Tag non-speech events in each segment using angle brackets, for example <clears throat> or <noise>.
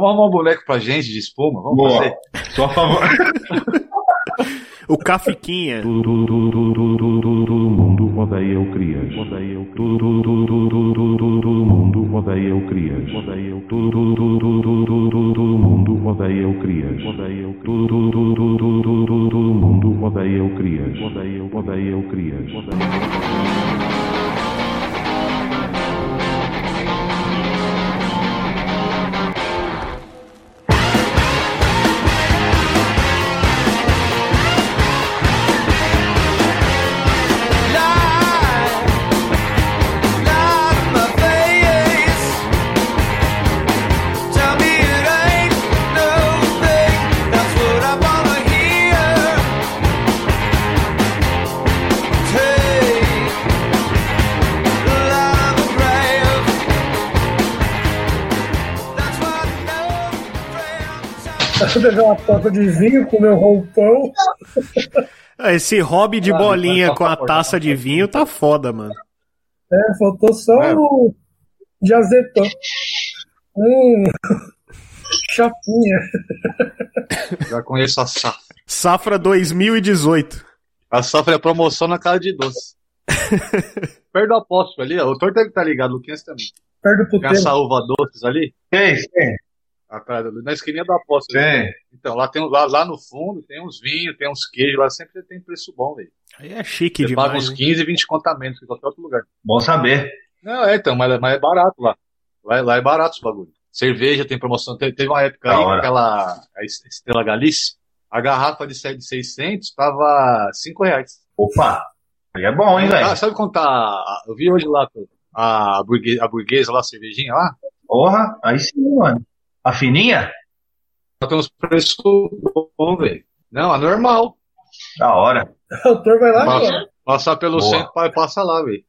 vamos arrumar um boneco pra gente de espuma. Vamos Boa. fazer. Só a favor. O Cafiquinha. Todo, todo, todo, todo, todo, todo, todo mundo odeia o Crias. Todo, todo, todo, todo, todo, todo, todo, todo mundo odeia o Crias. Todo, todo, todo, todo, todo, todo, todo, todo mundo odeia o Crias. Todo, todo, todo, todo, todo, todo, todo, todo mundo odeia o Crias. Odeia o Crias. Eu beber uma taça de vinho com meu roupão. Ah, Esse hobby de bolinha com a taça de vinho tá foda, mano. É, faltou só É. o diazepam. Hum, chapinha. Já conheço a safra. Safra 2018. A safra é promoção na casa de doce. <laughs> Perto do apóstolo ali, ó. O Thor deve estar ligado, o Luquinhas também. Perto do Tem puteiro. uva doces ali, Quem? Quem? Atrás, na esquininha do apóstolo. Quem? Então, lá, tem, lá, lá no fundo tem uns vinhos, tem uns queijos, lá sempre tem preço bom, velho. Aí é chique Você paga demais. uns hein? 15, 20 contamentos em qualquer outro lugar. Bom saber. Não, é, então, mas, mas é barato lá. Lá, lá é barato os bagulho. Cerveja tem promoção. Te- Teve uma época Da aí, hora. aquela a Estrela Galícia, a garrafa de 7 de 600 tava 5 reais. Opa. Aí é bom, hein, Ah, velho? sabe quanto tá? Eu vi hoje lá a burguesa, a burguesa lá, a cervejinha lá. Porra, aí sim, mano. A fininha? Ela tem uns preços bons, velho. Não, a normal. Da hora. <laughs> O autor vai lá Passa- agora. Passar pelo Boa. centro, pa- passa lá, velho.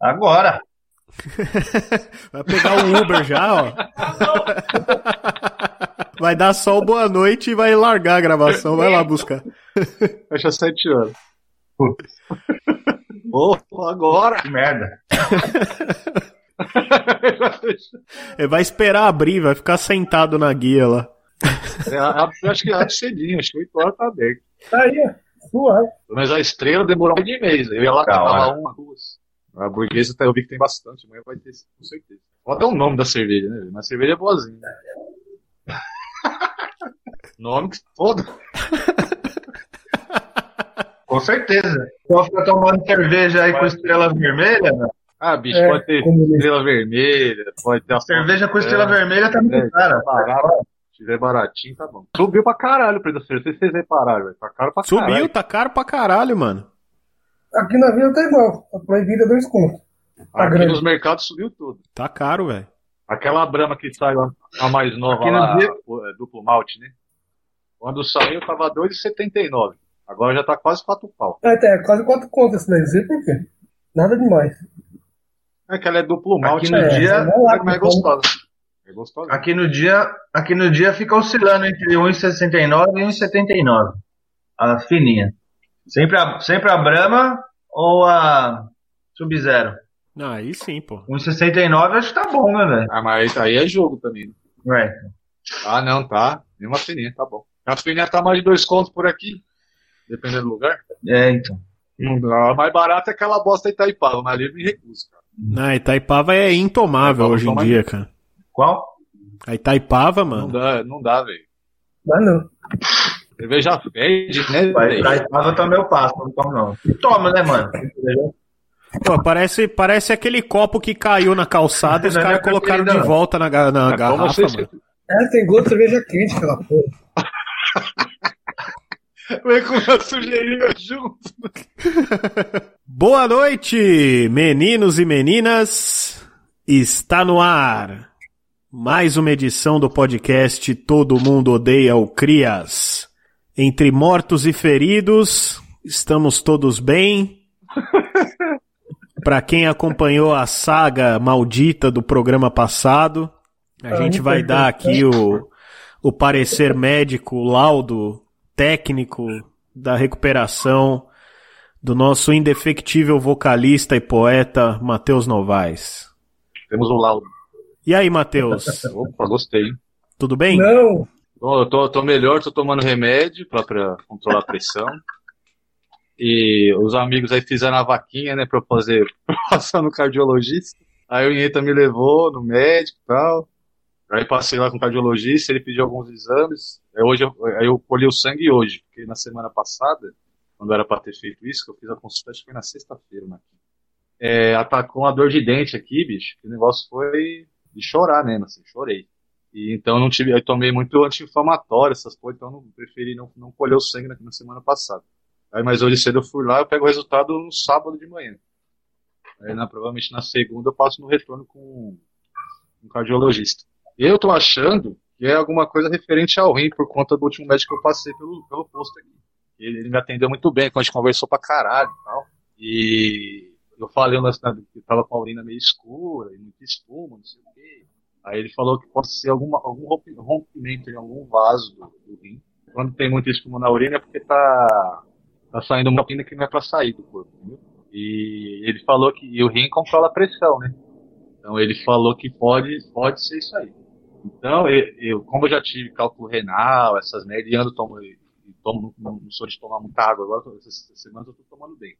Agora. <laughs> Vai pegar o Uber já, ó. <laughs> Vai dar só o boa noite e vai largar a gravação. Vai lá buscar. Fecha 7 anos. Ô, agora! Que merda. Ele vai esperar abrir, vai ficar sentado na guia lá. É, acho que abre cedinho, acho que 8 horas tá aberto. Tá aí, ó. Suave. Mas a estrela demorou mais de mês. Eu ia lá, tava hora. uma, duas. A burguesa tá- eu vi que tem bastante, amanhã vai ter, com certeza. Dar o nome da cerveja, né? Mas a cerveja é boazinha. Né? <laughs> nome que foda. Com certeza. Só fica tomando cerveja aí com estrela vermelha, né? Ah, bicho, É, pode ter comunista. estrela vermelha, pode ter a Cerveja com estrela vermelha tá muito É, cara. tá barato. Se tiver baratinho, tá bom. Subiu pra caralho o preço da cerveja. Não sei se vocês repararam, velho. Tá caro pra Subiu, caralho. tá caro pra caralho, mano. Aqui na vila tá igual. A proibida é dois contos. Tá Aqui grande. nos mercados subiu tudo. Tá caro, velho. Aquela brama que sai lá, a mais nova Aqui lá, dia- o- é, duplo malte, né? Quando saiu tava 2,79. Agora já tá quase 4 pau. É, tá, é quase quatro contas esse daí. Não sei por quê. Nada demais. É que ela é duplo malte, Aqui no né? dia- é é que come. gostosa. É gostosa. Aqui no dia, aqui no dia fica oscilando entre 1,69 e 1,79. A fininha. Sempre a, sempre a Brahma ou a Sub-Zero. Ah, aí sim, pô. 1,69 acho que tá bom, né, velho? Ah, mas aí é jogo também. né? Ué, Ah, não, tá. Nenhuma fininha, tá bom. A fininha tá mais de dois contos por aqui. Dependendo do lugar. É, então. A mais barata é aquela bosta Itaipava, mas ali eu me recuso, cara. Na Itaipava é intomável Itaipava hoje em dia, cara. Qual? A Itaipava, Não mano. dá, não dá, velho. Mas não. Cerveja fede, né? Itaipava também eu passo, não tomo não. E toma, né, mano? Pô, parece, parece aquele copo que caiu na calçada e os Não é caras colocaram de não. volta na, na É, garrafa, como vocês- mano. É, tem gosto de cerveja quente, aquela porra. Vem com a sujeirinha junto. <laughs> Boa noite, meninos e meninas. Está no ar mais uma edição do podcast Todo Mundo Odeia o Crias. Entre mortos e feridos, estamos todos bem. <laughs> Para quem acompanhou a saga maldita do programa passado, a Ah, gente vai então, dar aqui o, o parecer médico, o laudo técnico da recuperação do nosso indefectível vocalista e poeta Matheus Novaes. Temos o laudo. E aí, Matheus? <laughs> Opa, gostei. Tudo bem? Não. Bom, eu tô, tô melhor, tô tomando remédio pra, pra controlar a pressão. E os amigos aí fizeram a vaquinha, né, pra eu fazer, <laughs> passar no cardiologista. Aí o Inheta me levou no médico e tal. Aí passei lá com o cardiologista, ele pediu alguns exames. Aí, hoje eu, aí eu colhi o sangue hoje, porque na semana passada, quando era pra ter feito isso, que eu fiz a consulta, acho que foi na sexta-feira, né? É, atacou uma dor de dente aqui, bicho. O negócio foi de chorar mesmo, assim, chorei. E então não tive, eu tomei muito anti-inflamatório, essas coisas, então não preferi não, não colher o sangue na, na semana passada. Aí, mas hoje cedo eu fui lá, eu pego o resultado no sábado de manhã. Aí, na, provavelmente na segunda eu passo no retorno com um cardiologista. Eu tô achando que é alguma coisa referente ao rim, por conta do último médico que eu passei pelo, pelo posto aqui. Ele, ele me atendeu muito bem, quando a gente conversou pra caralho e tal. E eu falei né, que tava com a urina meio escura, e muito espuma, não sei o quê. Aí ele falou que pode ser alguma, algum rompimento em algum vaso do, do rim. Quando tem muita espuma na urina é porque tá, tá saindo uma urina que não é pra sair do corpo? E ele falou que o rim controla a pressão, né? Então ele falou que pode, pode ser isso aí. Então, eu, eu como eu já tive cálculo renal, essas merdas, e ando tomo, tomo, não, sou de tomar muita água agora, essas semanas eu tô tomando bem.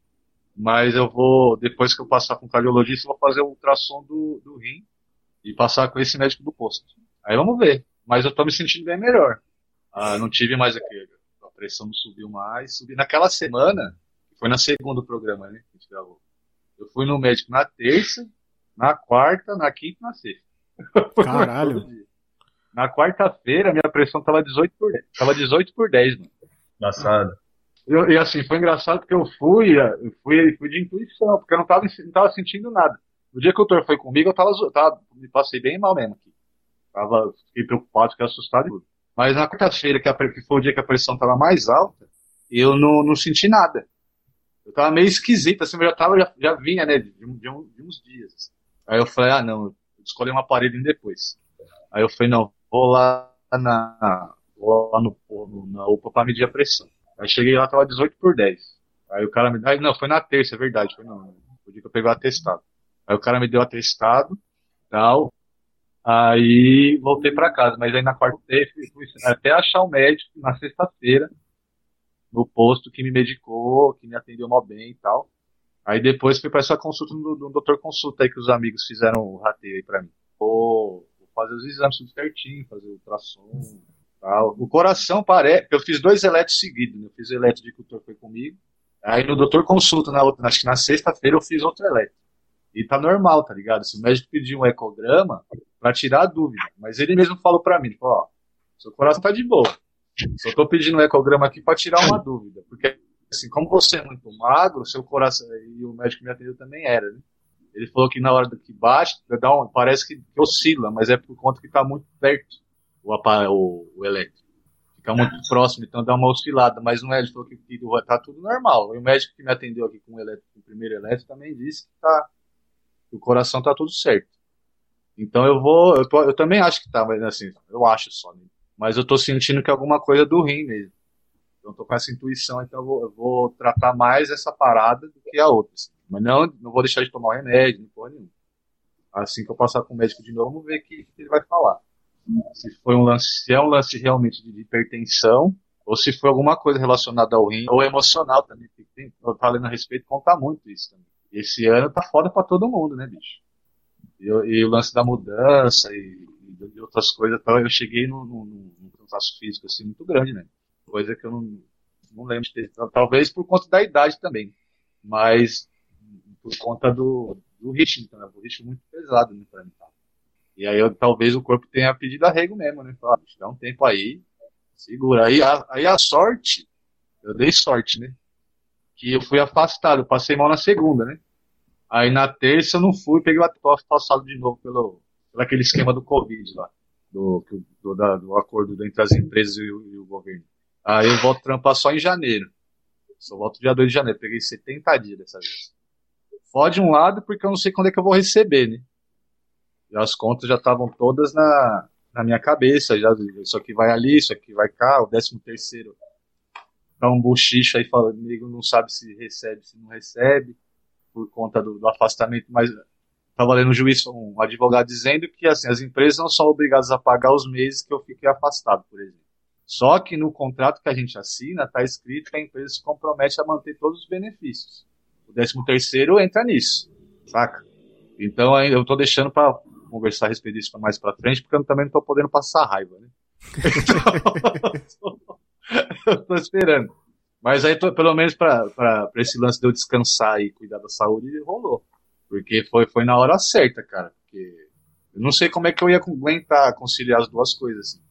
Mas eu vou, depois que eu passar com o cardiologista, eu vou fazer o ultrassom do, do rim e passar com esse médico do posto. Aí vamos ver. Mas eu tô me sentindo bem melhor. Ah, não tive mais aquele, a pressão não subiu mais. Subi naquela semana, foi na segunda programa, né? Que a gente gravou. Eu fui no médico na terça, na quarta, na quinta e na sexta. <laughs> Caralho. na quarta-feira, minha pressão tava 18 por 10. Tava 18 por 10, mano. Engraçado. Eu, e assim, foi engraçado porque eu fui, eu fui, fui de intuição, porque eu não tava, não tava sentindo nada. No dia que o doutor foi comigo, eu tava, tava me passei bem mal mesmo aqui. Tava, fiquei preocupado, fiquei assustado e tudo. Mas na quarta-feira, que, que foi o dia que a pressão tava mais alta, eu não, não senti nada. Eu tava meio esquisito, assim, eu já tava, já, já vinha, né, de, de um- de uns dias. assim. Aí eu falei, ah, não, escolhi um aparelho depois. Aí eu falei, não, vou lá na, lá no, no- na UPA pra medir a pressão. Aí cheguei lá, tava 18 por 10. Aí o cara me deu, não, foi na terça, é verdade, foi não, o dia que eu peguei o atestado. Aí o cara me deu o atestado, tal, aí voltei pra casa, mas aí na quarta-feira até achar o médico na sexta-feira, no posto que me medicou, que me atendeu mal bem e tal. Aí depois fui pra essa consulta do, do doutor consulta aí que os amigos fizeram o rateio aí pra mim. Vou, vou fazer os exames tudo certinho, fazer o ultrassom. O coração parece, eu fiz dois eletros seguidos, né? Eu fiz o eletro de que o doutor foi comigo. Aí no doutor consulta, na outra, acho que na sexta-feira eu fiz outro eletro. E tá normal, tá ligado? Se o médico pedir um ecograma pra tirar a dúvida. Mas ele mesmo falou pra mim, ó, seu coração tá de boa. Só tô pedindo um ecograma aqui pra tirar uma dúvida. Porque, assim, como você é muito magro, seu coração, e o médico me atendeu também era, né? Ele falou que na hora que bate, dá um, parece que, que oscila, mas é por conta que tá muito perto o, o, o elétrico. Fica muito próximo, então dá uma oscilada, mas não é, ele falou que, tá tudo normal. E o médico que me atendeu aqui com o, elétrico, com o primeiro elétrico também disse que tá, que o coração tá tudo certo. Então eu vou, eu, tô- eu também acho que tá, mas assim, eu acho só, né? Mas eu tô sentindo que é alguma coisa do rim mesmo. Então eu tô com essa intuição, então eu vou, eu vou tratar mais essa parada do que a outra. assim. Mas não, não vou deixar de tomar o remédio, nem porra nenhuma. Assim que eu passar com o médico de novo, vamos ver o que, que ele vai falar. Se foi um lance, se é um lance realmente de hipertensão, ou se foi alguma coisa relacionada ao rim, ou emocional também. tem- lendo a respeito, conta muito isso também. Esse ano tá foda pra todo mundo, né, bicho? E, e o lance da mudança e, e outras coisas, tal, eu cheguei num, num, num cansaço físico assim muito grande, né? Coisa que eu não, não lembro de ter. Talvez por conta da idade também. Mas por conta do, do ritmo, tá? o ritmo muito pesado né, pra mim. E aí talvez o corpo tenha pedido arrego mesmo, né? Falar, "Bicho, dá um tempo aí, segura. Aí a, aí a sorte, eu dei sorte, né? Que eu fui afastado, passei mal na segunda, né? Aí na terça eu não fui, peguei o atual passado de novo pelo, pelo aquele esquema do Covid lá, do, do, da- do acordo entre as empresas e o, e o governo. Aí eu volto trampar só em janeiro. Só volto dia 2 de janeiro, peguei 70 dias dessa vez. Fode um lado porque eu não sei quando é que eu vou receber, né? As contas já estavam todas na, na minha cabeça, já, isso aqui vai ali, isso aqui vai cá, o 13 terceiro tá um buchicho aí falando, amigo não sabe se recebe, se não recebe, por conta do, do afastamento, mas estava lendo um juiz, um advogado dizendo que assim, as empresas não são obrigadas a pagar os meses que eu fiquei afastado, por exemplo. Só que no contrato que a gente assina está escrito que a empresa se compromete a manter todos os benefícios. O 13 terceiro entra nisso, saca? Então eu estou deixando para conversar a respeito disso mais para frente, porque eu também não estou podendo passar raiva, né? <laughs> eu tô esperando. Mas aí, tô, pelo menos para esse lance de eu descansar e cuidar da saúde, rolou. Porque foi, foi na hora certa, cara. Porque eu não sei como é que eu ia aguentar conciliar as duas coisas. Assim.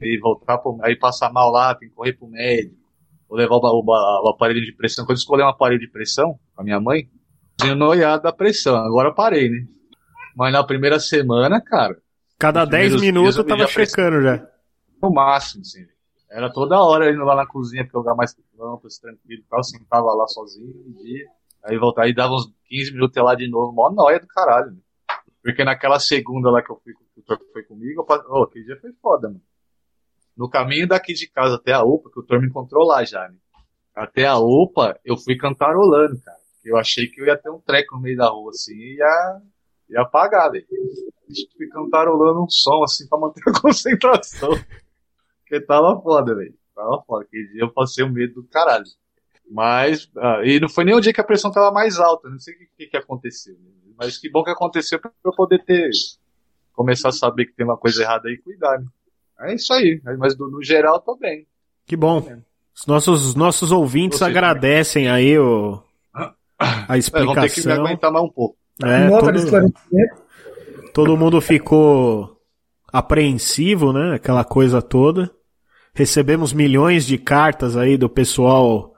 E voltar pro, aí passar mal lá, tem que correr pro médico. Vou levar o, o, o, aparelho de pressão. Quando eu escolhi um aparelho de pressão com a minha mãe, tinha noiado da pressão. Agora eu parei, né? Mas na primeira semana, cara. Cada 10 minutos eu tava checando já. No máximo, assim. Era toda hora indo lá na cozinha pra jogar mais lâmpadas, tranquilo e tal. Sentava lá sozinho, dia. Aí voltava e dava uns 15 minutos lá de novo. Mó nóia do caralho, né? Porque naquela segunda lá que eu fui, que o Torco foi comigo, eu, oh, aquele dia foi foda, mano. No caminho daqui de casa até a UPA, que o Torco me encontrou lá já, né? Até a UPA, eu fui cantarolando, cara. Eu achei que eu ia ter um treco no meio da rua, assim, e ia, ia apagar, velho. Fui cantarolando um som, assim, pra manter a <laughs> concentração. Porque tava foda, velho. Tava foda. Aquele dia eu passei o medo do caralho. Mas, ah, e não foi nem o dia que a pressão tava mais alta, não sei o que, que, que aconteceu. Né? Mas que bom que aconteceu pra eu poder ter. Começar a saber que tem uma coisa errada aí e cuidar, né? É isso aí. Mas no, no geral, tô bem. Que bom. Os nossos, nossos ouvintes agradecem também. aí o, <coughs> a explicação. É, vão ter que me aguentar mais um pouco. É, todo, todo mundo ficou apreensivo, né? Aquela coisa toda. Recebemos milhões de cartas aí do pessoal.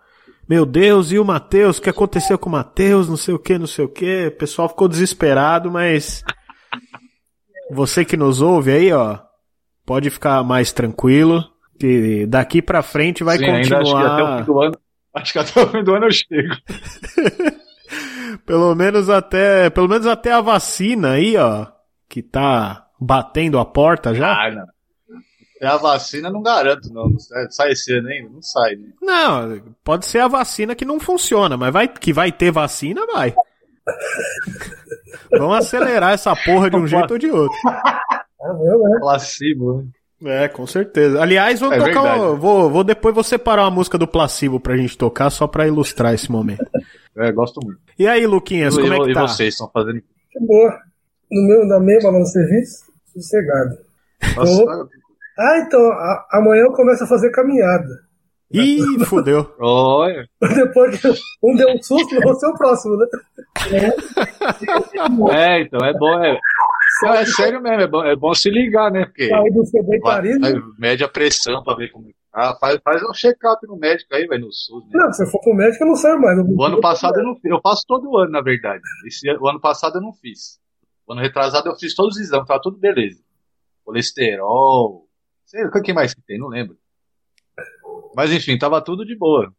Meu Deus, e o Matheus? O que aconteceu com o Matheus? Não sei o que, não sei o que. O pessoal ficou desesperado, mas. Você que nos ouve aí, ó, pode ficar mais tranquilo. Que daqui pra frente vai Sim, continuar. Acho que, até o fim do ano, acho que até o fim do ano eu chego. <laughs> pelo menos até. Pelo menos até a vacina aí, ó. Que tá batendo a porta já. Ah, não. É a vacina, não garanto, não. Sai esse ano ainda? Não sai, né? Não, pode ser a vacina que não funciona, mas vai, que vai ter vacina, vai. Vamos acelerar essa porra de um <laughs> jeito ou de outro. É placebo, né? É, com certeza. Aliás, vou é tocar. vou, vou depois vou separar uma música do placebo pra gente tocar, só pra ilustrar esse momento. <laughs> É, gosto muito. E aí, Luquinhas, como é que tá? E vocês estão fazendo? Que boa. No meu, na mesma lá no serviço, sossegado. Nossa, então, ah, então, a, amanhã eu começo a fazer caminhada. Ih, fodeu. <laughs> Olha. <laughs> Depois que um deu um susto, vou ser o próximo, né? É, então, é bom. É, não, é sério mesmo, é bom, é bom se ligar, né? Porque Sai do sedentarismo. Mede a pressão pra ver como. Ah, faz, faz um check-up no médico aí, vai no SUS. Né? Não, se eu for pro médico, eu não saio mais. O ano passado eu não fiz. Eu faço todo ano, na verdade. Esse, o ano passado eu não fiz. O ano retrasado eu fiz todos os exames, tava tudo beleza. Colesterol, Sei, o que mais que tem? Não lembro. Mas enfim, tava tudo de boa.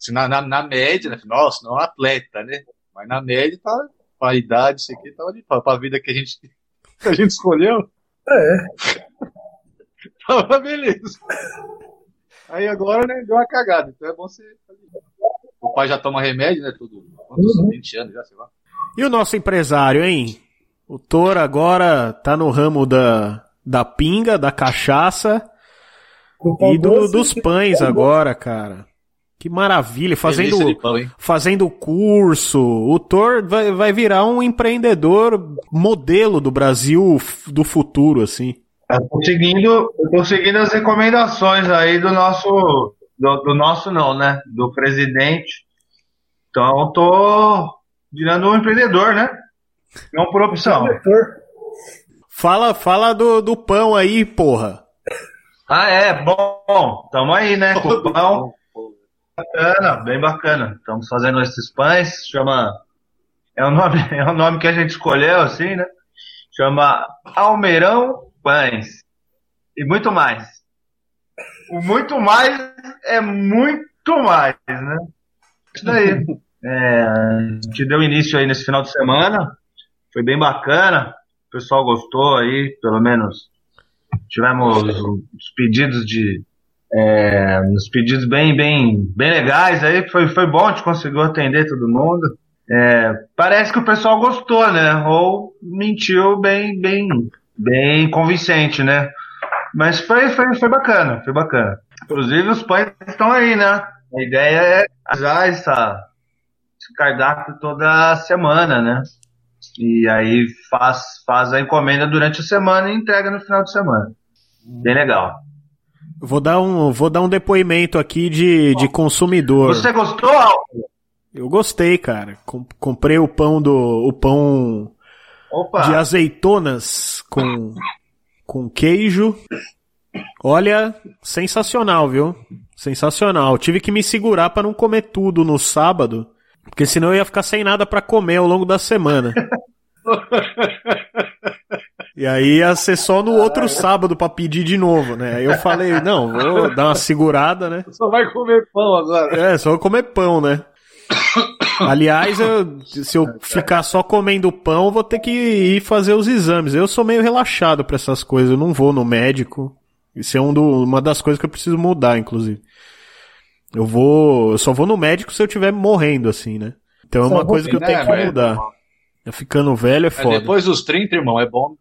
Assim, na, na, na média, né? Nossa, não é um atleta, né? Mas na média, tá, pra idade, isso aqui, tava de pau. Pra vida que a gente, que a gente escolheu. É. <laughs> tava beleza. Aí agora, né, deu uma cagada. Então é bom você. O pai já toma remédio, né? Tudo. Quantos? Uhum. 20 anos já, sei lá. E o nosso empresário, hein? O Thor agora tá no ramo da, da pinga, da cachaça e do, dos pães agora, cara. Que maravilha, fazendo, pão, fazendo curso. O Thor vai, vai virar um empreendedor modelo do Brasil do futuro, assim. Eu tô seguindo, eu tô seguindo as recomendações aí do nosso, do, do nosso não, né? Do presidente. Então eu tô virando um empreendedor, né? Não por opção. Fala, fala do, do pão aí, porra. Ah, é, bom, tamo aí, né, com o pão. Bacana, bem bacana. Estamos fazendo esses pães, chama. É o, nome, <laughs> é o nome que a gente escolheu, assim, né? Chama Almeirão Pães. E muito mais. O muito mais é muito mais, né? Isso daí. <laughs> É, a gente deu início aí nesse final de semana. Foi bem bacana pessoal gostou aí, pelo menos tivemos os pedidos de é, uns pedidos bem bem bem legais aí foi foi bom a gente conseguiu atender todo mundo é, parece que o pessoal gostou, né? Ou mentiu bem, bem, bem convincente, né? Mas foi, foi, foi bacana, foi bacana. Inclusive os pães estão aí, né? A ideia é usar essa, esse cardápio toda semana, né? E aí faz, faz a encomenda durante a semana e entrega no final de semana. Bem legal. Vou dar um, vou dar um depoimento aqui de, de consumidor. Você gostou? Eu gostei, cara. Com- comprei o pão do o pão Opa! de azeitonas com com queijo. Olha, sensacional, viu? Sensacional. Tive que me segurar pra não comer tudo no sábado, porque senão eu ia ficar sem nada pra comer ao longo da semana. <laughs> E aí ia ser só no outro sábado pra pedir de novo, né? Aí eu falei, não, vou dar uma segurada, né? Só vai comer pão agora. É, só comer pão, né? Aliás, eu- se eu ficar só comendo pão, eu vou ter que ir fazer os exames. Eu sou meio relaxado pra essas coisas, eu não vou no médico. Isso é um do- uma das coisas que eu preciso mudar, inclusive. Eu vou, eu só vou no médico se eu estiver morrendo, assim, né? Então é uma coisa que eu Né, tenho que mas- mudar. Eu ficando velho é É, foda. depois dos 30, irmão, é bom.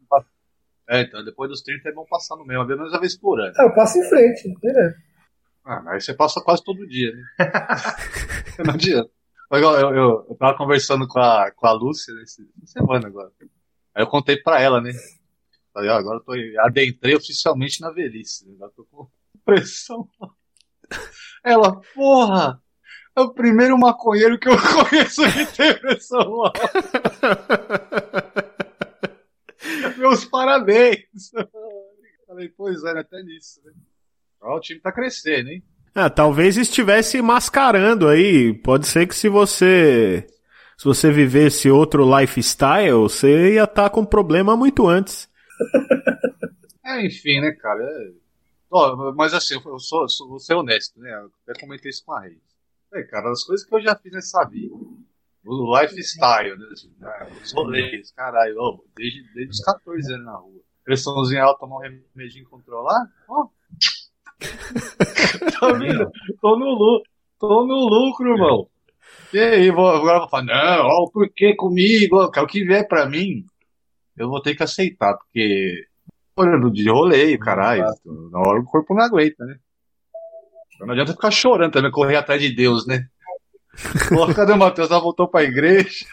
É, então, depois dos 30 é bom passar no mesmo, menos uma vez por ano. Ah, eu passo em frente, direto. Ah, mas aí você passa quase todo dia, né? <laughs> Não adianta. Igual, Eu, eu, eu tava conversando com a, com a Lúcia nesse, essa semana agora. Aí eu contei pra ela, né? Falei, ó, agora eu tô, adentrei oficialmente na velhice. Né? Agora eu tô com pressão. <laughs> Ela, porra! É o primeiro maconheiro que eu <laughs> conheço que tem pressão alta. <laughs> Meus parabéns! <laughs> Falei, pois é, até nisso, né? Ó, o time tá crescendo, hein? Ah, talvez estivesse mascarando aí. Pode ser que se você se você vivesse outro lifestyle, você ia estar com problema muito antes. <laughs> É, enfim, né, cara? é- Ó, mas assim, eu sou, sou- vou ser honesto, né? Eu até comentei isso com a Reis. É, cara, as coisas que eu já fiz nessa vida. O lifestyle, né? assim, né, Os rolês, caralho, desde, desde os 14 anos na rua. Pressãozinha alta, tomar um remedinho controlar, ó. tá <laughs> vendo? Tô no lucro, tô no lucro, irmão. E aí, vou, agora eu vou falar, não, ó, por que comigo? Ó, O que vier pra mim, eu vou ter que aceitar, porque olhando de roleio, caralho. Na hora o corpo não aguenta, né? Não adianta ficar chorando também, correr atrás de Deus, né? Pô, cadê o Matheus? Ela voltou pra igreja.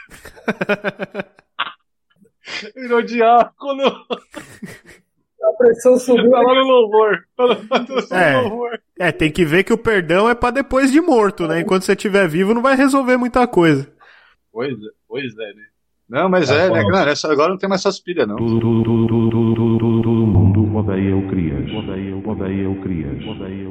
Virou diácono. A pressão subiu. Tá lá no louvor. Tá lá no É. louvor. É, tem que ver que o perdão é pra depois de morto, né? Enquanto você estiver vivo, não vai resolver muita coisa. Pois é, pois é, né? Não, mas é, né? Cara, essa, agora não tem mais essas pilhas, não. Todo, todo, todo, todo, todo, todo, todo, todo mundo odeia o Crias. Odeia, odeia o Crias. Odeia,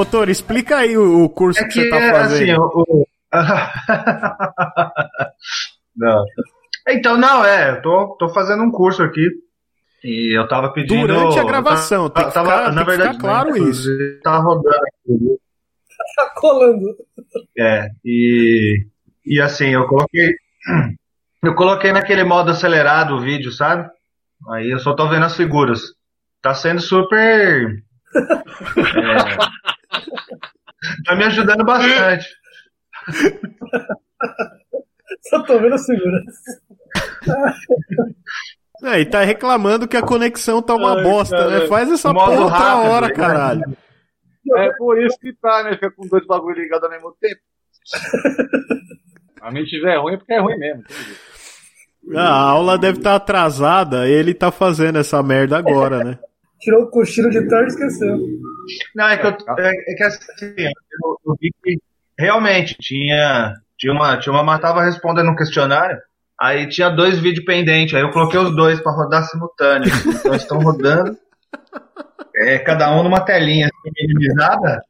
ô, Toro, explica aí o, o curso É que, que, você tá assim, fazendo. o... o- <laughs> não. Então, não, é, eu tô, tô fazendo um curso aqui. E eu tava pedindo. Durante a gravação, tem que ficar- tem que ficar claro isso. Tá rodando aqui. Tá colando. É, e, e assim, eu coloquei. <clears throat> Eu coloquei naquele modo acelerado o vídeo, sabe? Aí eu só tô vendo as figuras. Tá sendo super. <laughs> é, tá me ajudando bastante. <laughs> Só tô vendo a segurança. É, e tá reclamando que a conexão tá uma Ai, bosta, caralho. né? Faz essa porra outra rápido, hora, né? caralho. É por isso que tá, né? Fica com dois bagulho ligados ao mesmo tempo. A mente tiver ruim é porque é ruim mesmo. jeito. A aula deve estar atrasada, ele tá fazendo essa merda agora, né? Tirou o cochilo de tarde e esqueceu. Não, é que, eu, é, é que assim, eu, eu vi que realmente tinha, Tinha uma, tinha uma, mas tava respondendo um questionário, aí tinha dois vídeos pendentes, aí eu coloquei os dois pra rodar simultâneo. Então estão rodando, é, cada um numa telinha assim, minimizada.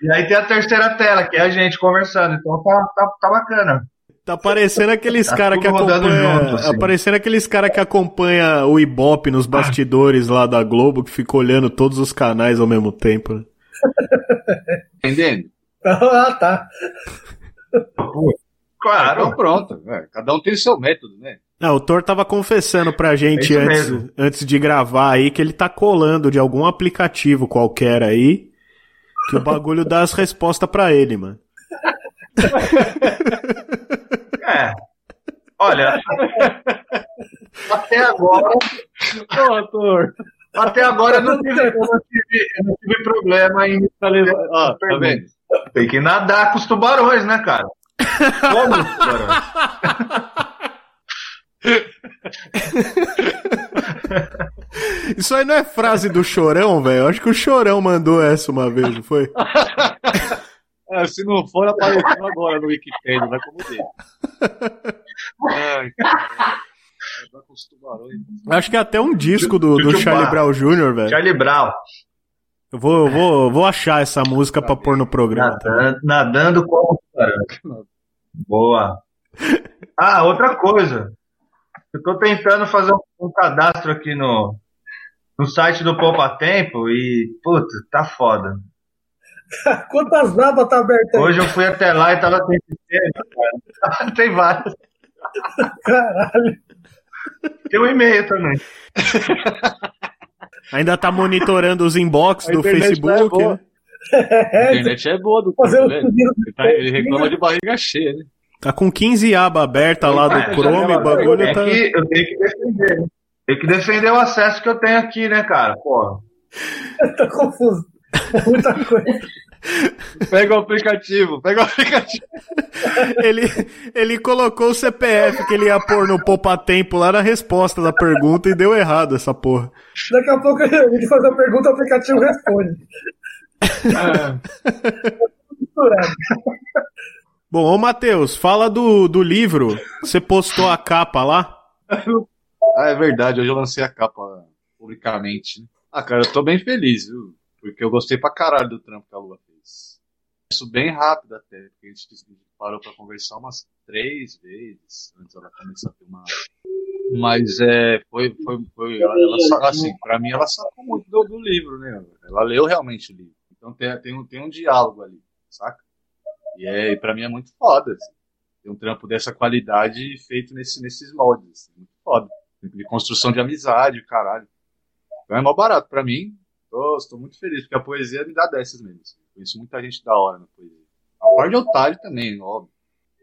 E aí tem a terceira tela, que é a gente conversando, então tá, tá, tá bacana. Tá parecendo aqueles Tá cara que acompanha. junto, assim. Tá parecendo aqueles cara que acompanha o Ibope nos bastidores lá da Globo, que fica olhando todos os canais ao mesmo tempo. né? Entendendo? Ah, tá. Claro. Então pronto. é, cada um tem o seu método, né? Não, o Thor tava confessando pra gente É antes, mesmo. antes de gravar aí que ele tá colando de algum aplicativo qualquer aí, que o bagulho dá as respostas pra ele, mano. É. Olha, até agora, Ô, ator. até agora eu não tive, eu não tive, eu não tive problema em. Ó, tá vendo? Tem que nadar com os tubarões, né, cara? Como os tubarões? <laughs> Isso aí não é frase do Chorão, velho? Eu acho que o Chorão mandou essa uma vez, não foi? <laughs> É, se não for, apareceu agora no Wikipedia, vai como dele. Ai. Acho que é até um disco do, do Charlie. Brown Jr., velho. Charlie Brown, Eu vou, eu vou, vou achar essa música pra pôr no programa. nadando, nadando com o. Boa. Ah, outra coisa. Eu tô tentando fazer um, um cadastro aqui no, no site do Poupa Tempo e, puta, tá foda. <laughs> Quantas nabas tá abertas aí? Hoje eu fui até lá e tava sem sistema, cara. <laughs> Tem vários. Caralho. Tem um e-mail também. <laughs> Ainda tá monitorando os inbox A do Facebook. tá boa. né? A É, internet é boa do fazer tempo, o velho. pedido Ele, tá- ele reclama de barriga cheia, né? Tá com 15 abas abertas lá do Ah, Chrome, o bagulho é tá. que eu tenho que defender. né? Tem que defender o acesso que eu tenho aqui, né, cara? Porra. tá confuso. Muita coisa. Pega o aplicativo, pega o aplicativo. Ele, ele colocou o CPF que ele ia pôr no Poupa Tempo lá na resposta da pergunta e deu errado essa porra. Daqui a pouco gente faz a pergunta, o aplicativo responde. Misturado. Bom, ô Matheus, fala do, do livro. Você postou a capa lá? Ah, é verdade, hoje eu lancei a capa publicamente. Ah, cara, eu tô bem feliz, viu? Porque eu gostei pra caralho do trampo que a Lua fez. Isso bem rápido até, porque a gente parou pra conversar umas três vezes antes dela começar a filmar. Mas é, foi, foi, foi ela, ela assim, pra mim ela sacou muito do, do livro, né? Ela leu realmente o livro. Então tem, tem, um, tem um diálogo ali, saca? E é, e pra mim é muito foda, assim. Tem um trampo dessa qualidade feito nesse, nesses moldes, assim, muito foda. De construção de amizade, caralho. Então é mó barato pra mim. Estou muito feliz, porque a poesia me dá dessas mesmo. assim. Conheço muita gente da hora na poesia. A parte de otário também, óbvio.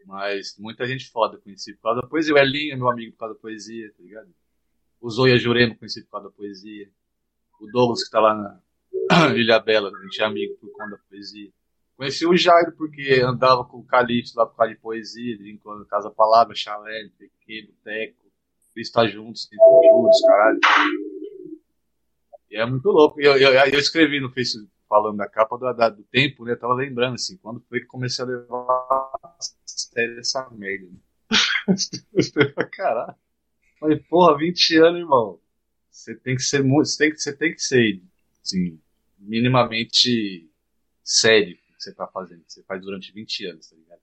Mas muita gente foda conheci por causa da poesia. O Elinho é meu amigo por causa da poesia, tá ligado? O Zoya Jurema conheci por causa da poesia. O Douglas que tá lá na <clears throat> Ilha Bela, a gente é amigo por conta da poesia. Conheci o Jairo porque andava com o Calixto lá por causa de poesia, quando, Casa Palavra, Chalé, Boteco. Eles estão juntos, tem juros, caralho. É muito louco. Eu, eu, eu escrevi no Facebook falando da capa do, da- do tempo, né? Eu tava lembrando, assim, quando foi que comecei a levar a essa merda. Né? <laughs> Caralho. Falei, porra, 20 anos, irmão. Você tem que ser muito. Você tem que, você tem que ser, assim, minimamente sério no que você tá fazendo. Você faz durante 20 anos, tá ligado?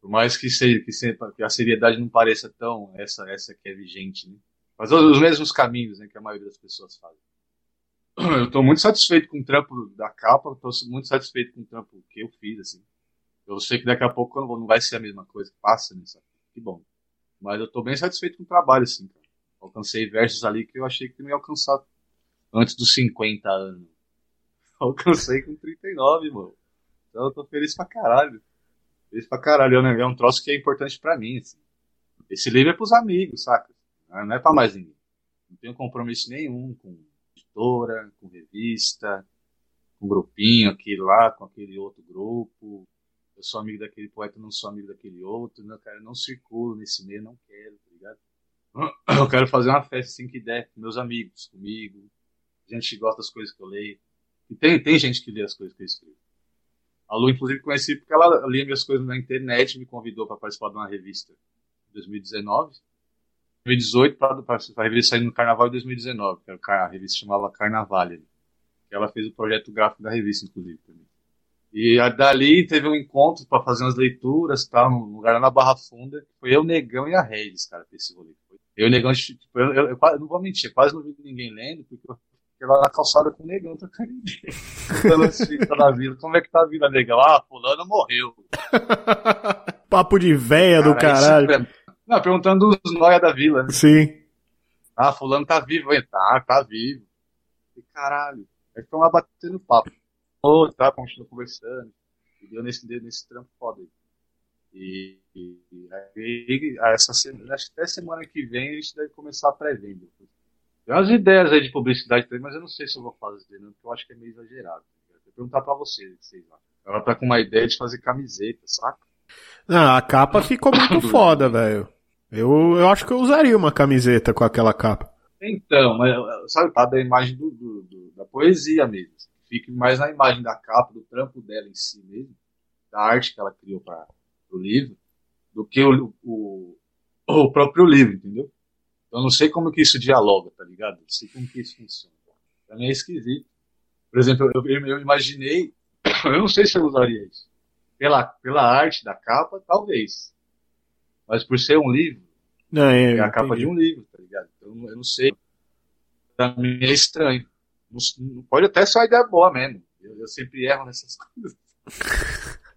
Por mais que, seja, que, seja, que a seriedade não pareça tão essa, essa que é vigente, né? Mas os mesmos caminhos, né, que a maioria das pessoas fazem. <clears throat> Eu tô muito satisfeito com o trampo da capa, tô muito satisfeito com o trampo que eu fiz, assim. Eu sei que daqui a pouco não não vai ser a mesma coisa que passa, né? sabe? Que bom. Mas eu tô bem satisfeito com o trabalho, assim, cara. Alcancei versos ali que eu achei que não ia alcançar antes dos 50 anos. <laughs> Alcancei com 39, mano. Então eu tô feliz pra caralho. Feliz pra caralho. né? É um troço que é importante pra mim, assim. Esse livro é pros amigos, saca? Não é pra mais ninguém. Não tenho compromisso nenhum com editora, com revista, com grupinho, aquele lá, com aquele outro grupo. Eu sou amigo daquele poeta, não sou amigo daquele outro, né, cara? Eu não circulo nesse meio, não quero, tá ligado? <clears throat> Eu quero fazer uma festa assim que der, com meus amigos, comigo. Gente que gosta das coisas que eu leio. E tem, tem gente que lê as coisas que eu escrevo. A Lu, inclusive, conheci porque ela lia minhas coisas na internet e me convidou para participar de uma revista em 2019. 2018 para a revista sair no Carnaval de 2019, que car- a revista chamava Carnaval. Ela fez o projeto gráfico da revista, inclusive, também. E dali teve um encontro para fazer umas leituras, tal, num lugar lá na Barra Funda. que Foi eu, Negão e a Regis, cara, pra esse rolê. Eu, o Negão, tipo, eu, eu, eu quase- não vou mentir, quase não vi ninguém lendo, porque eu fiquei lá na calçada com o Negão trocando ideia. Contando as fitas da vida. Como é que tá a vida, Negão? Ah, fulano morreu. <laughs> Papo de véia do Cara, isso caralho. é- Não, perguntando dos noia da vila, né? Sim. Ah, fulano tá vivo, hein? Tá, tá vivo. E caralho. Aí ficam lá batendo papo. Ô, tá, continuou conversando. E deu nesse, nesse trampo foda aí. E, e, aí, essa semana, acho que até semana que vem a gente deve começar a pré-venda. Tem umas ideias aí de publicidade também, mas eu não sei se eu vou fazer, não, porque eu acho que é meio exagerado. Vou perguntar pra vocês, vocês lá. Ela tá com uma ideia de fazer camiseta, saca? Não, a capa ficou muito <coughs> foda, velho. Eu, eu acho que eu usaria uma camiseta com aquela capa. Então, sabe, tá da imagem do, do- do- da poesia mesmo. Fique mais na imagem da capa, do trampo dela em si mesmo, da arte que ela criou para o livro, do que o, o, o próprio livro, entendeu? Eu não sei como que isso dialoga, tá ligado? Não sei como que isso funciona. Pra mim é esquisito. Por exemplo, eu, eu imaginei, <coughs> eu não sei se eu usaria isso. Pela, pela arte da capa, talvez. Mas por ser um livro, É, é a capa entendi. de um livro, tá ligado? Então eu não sei. Pra mim é estranho. Não, não- pode até ser uma ideia boa mesmo. Eu, eu sempre erro nessas <laughs> coisas.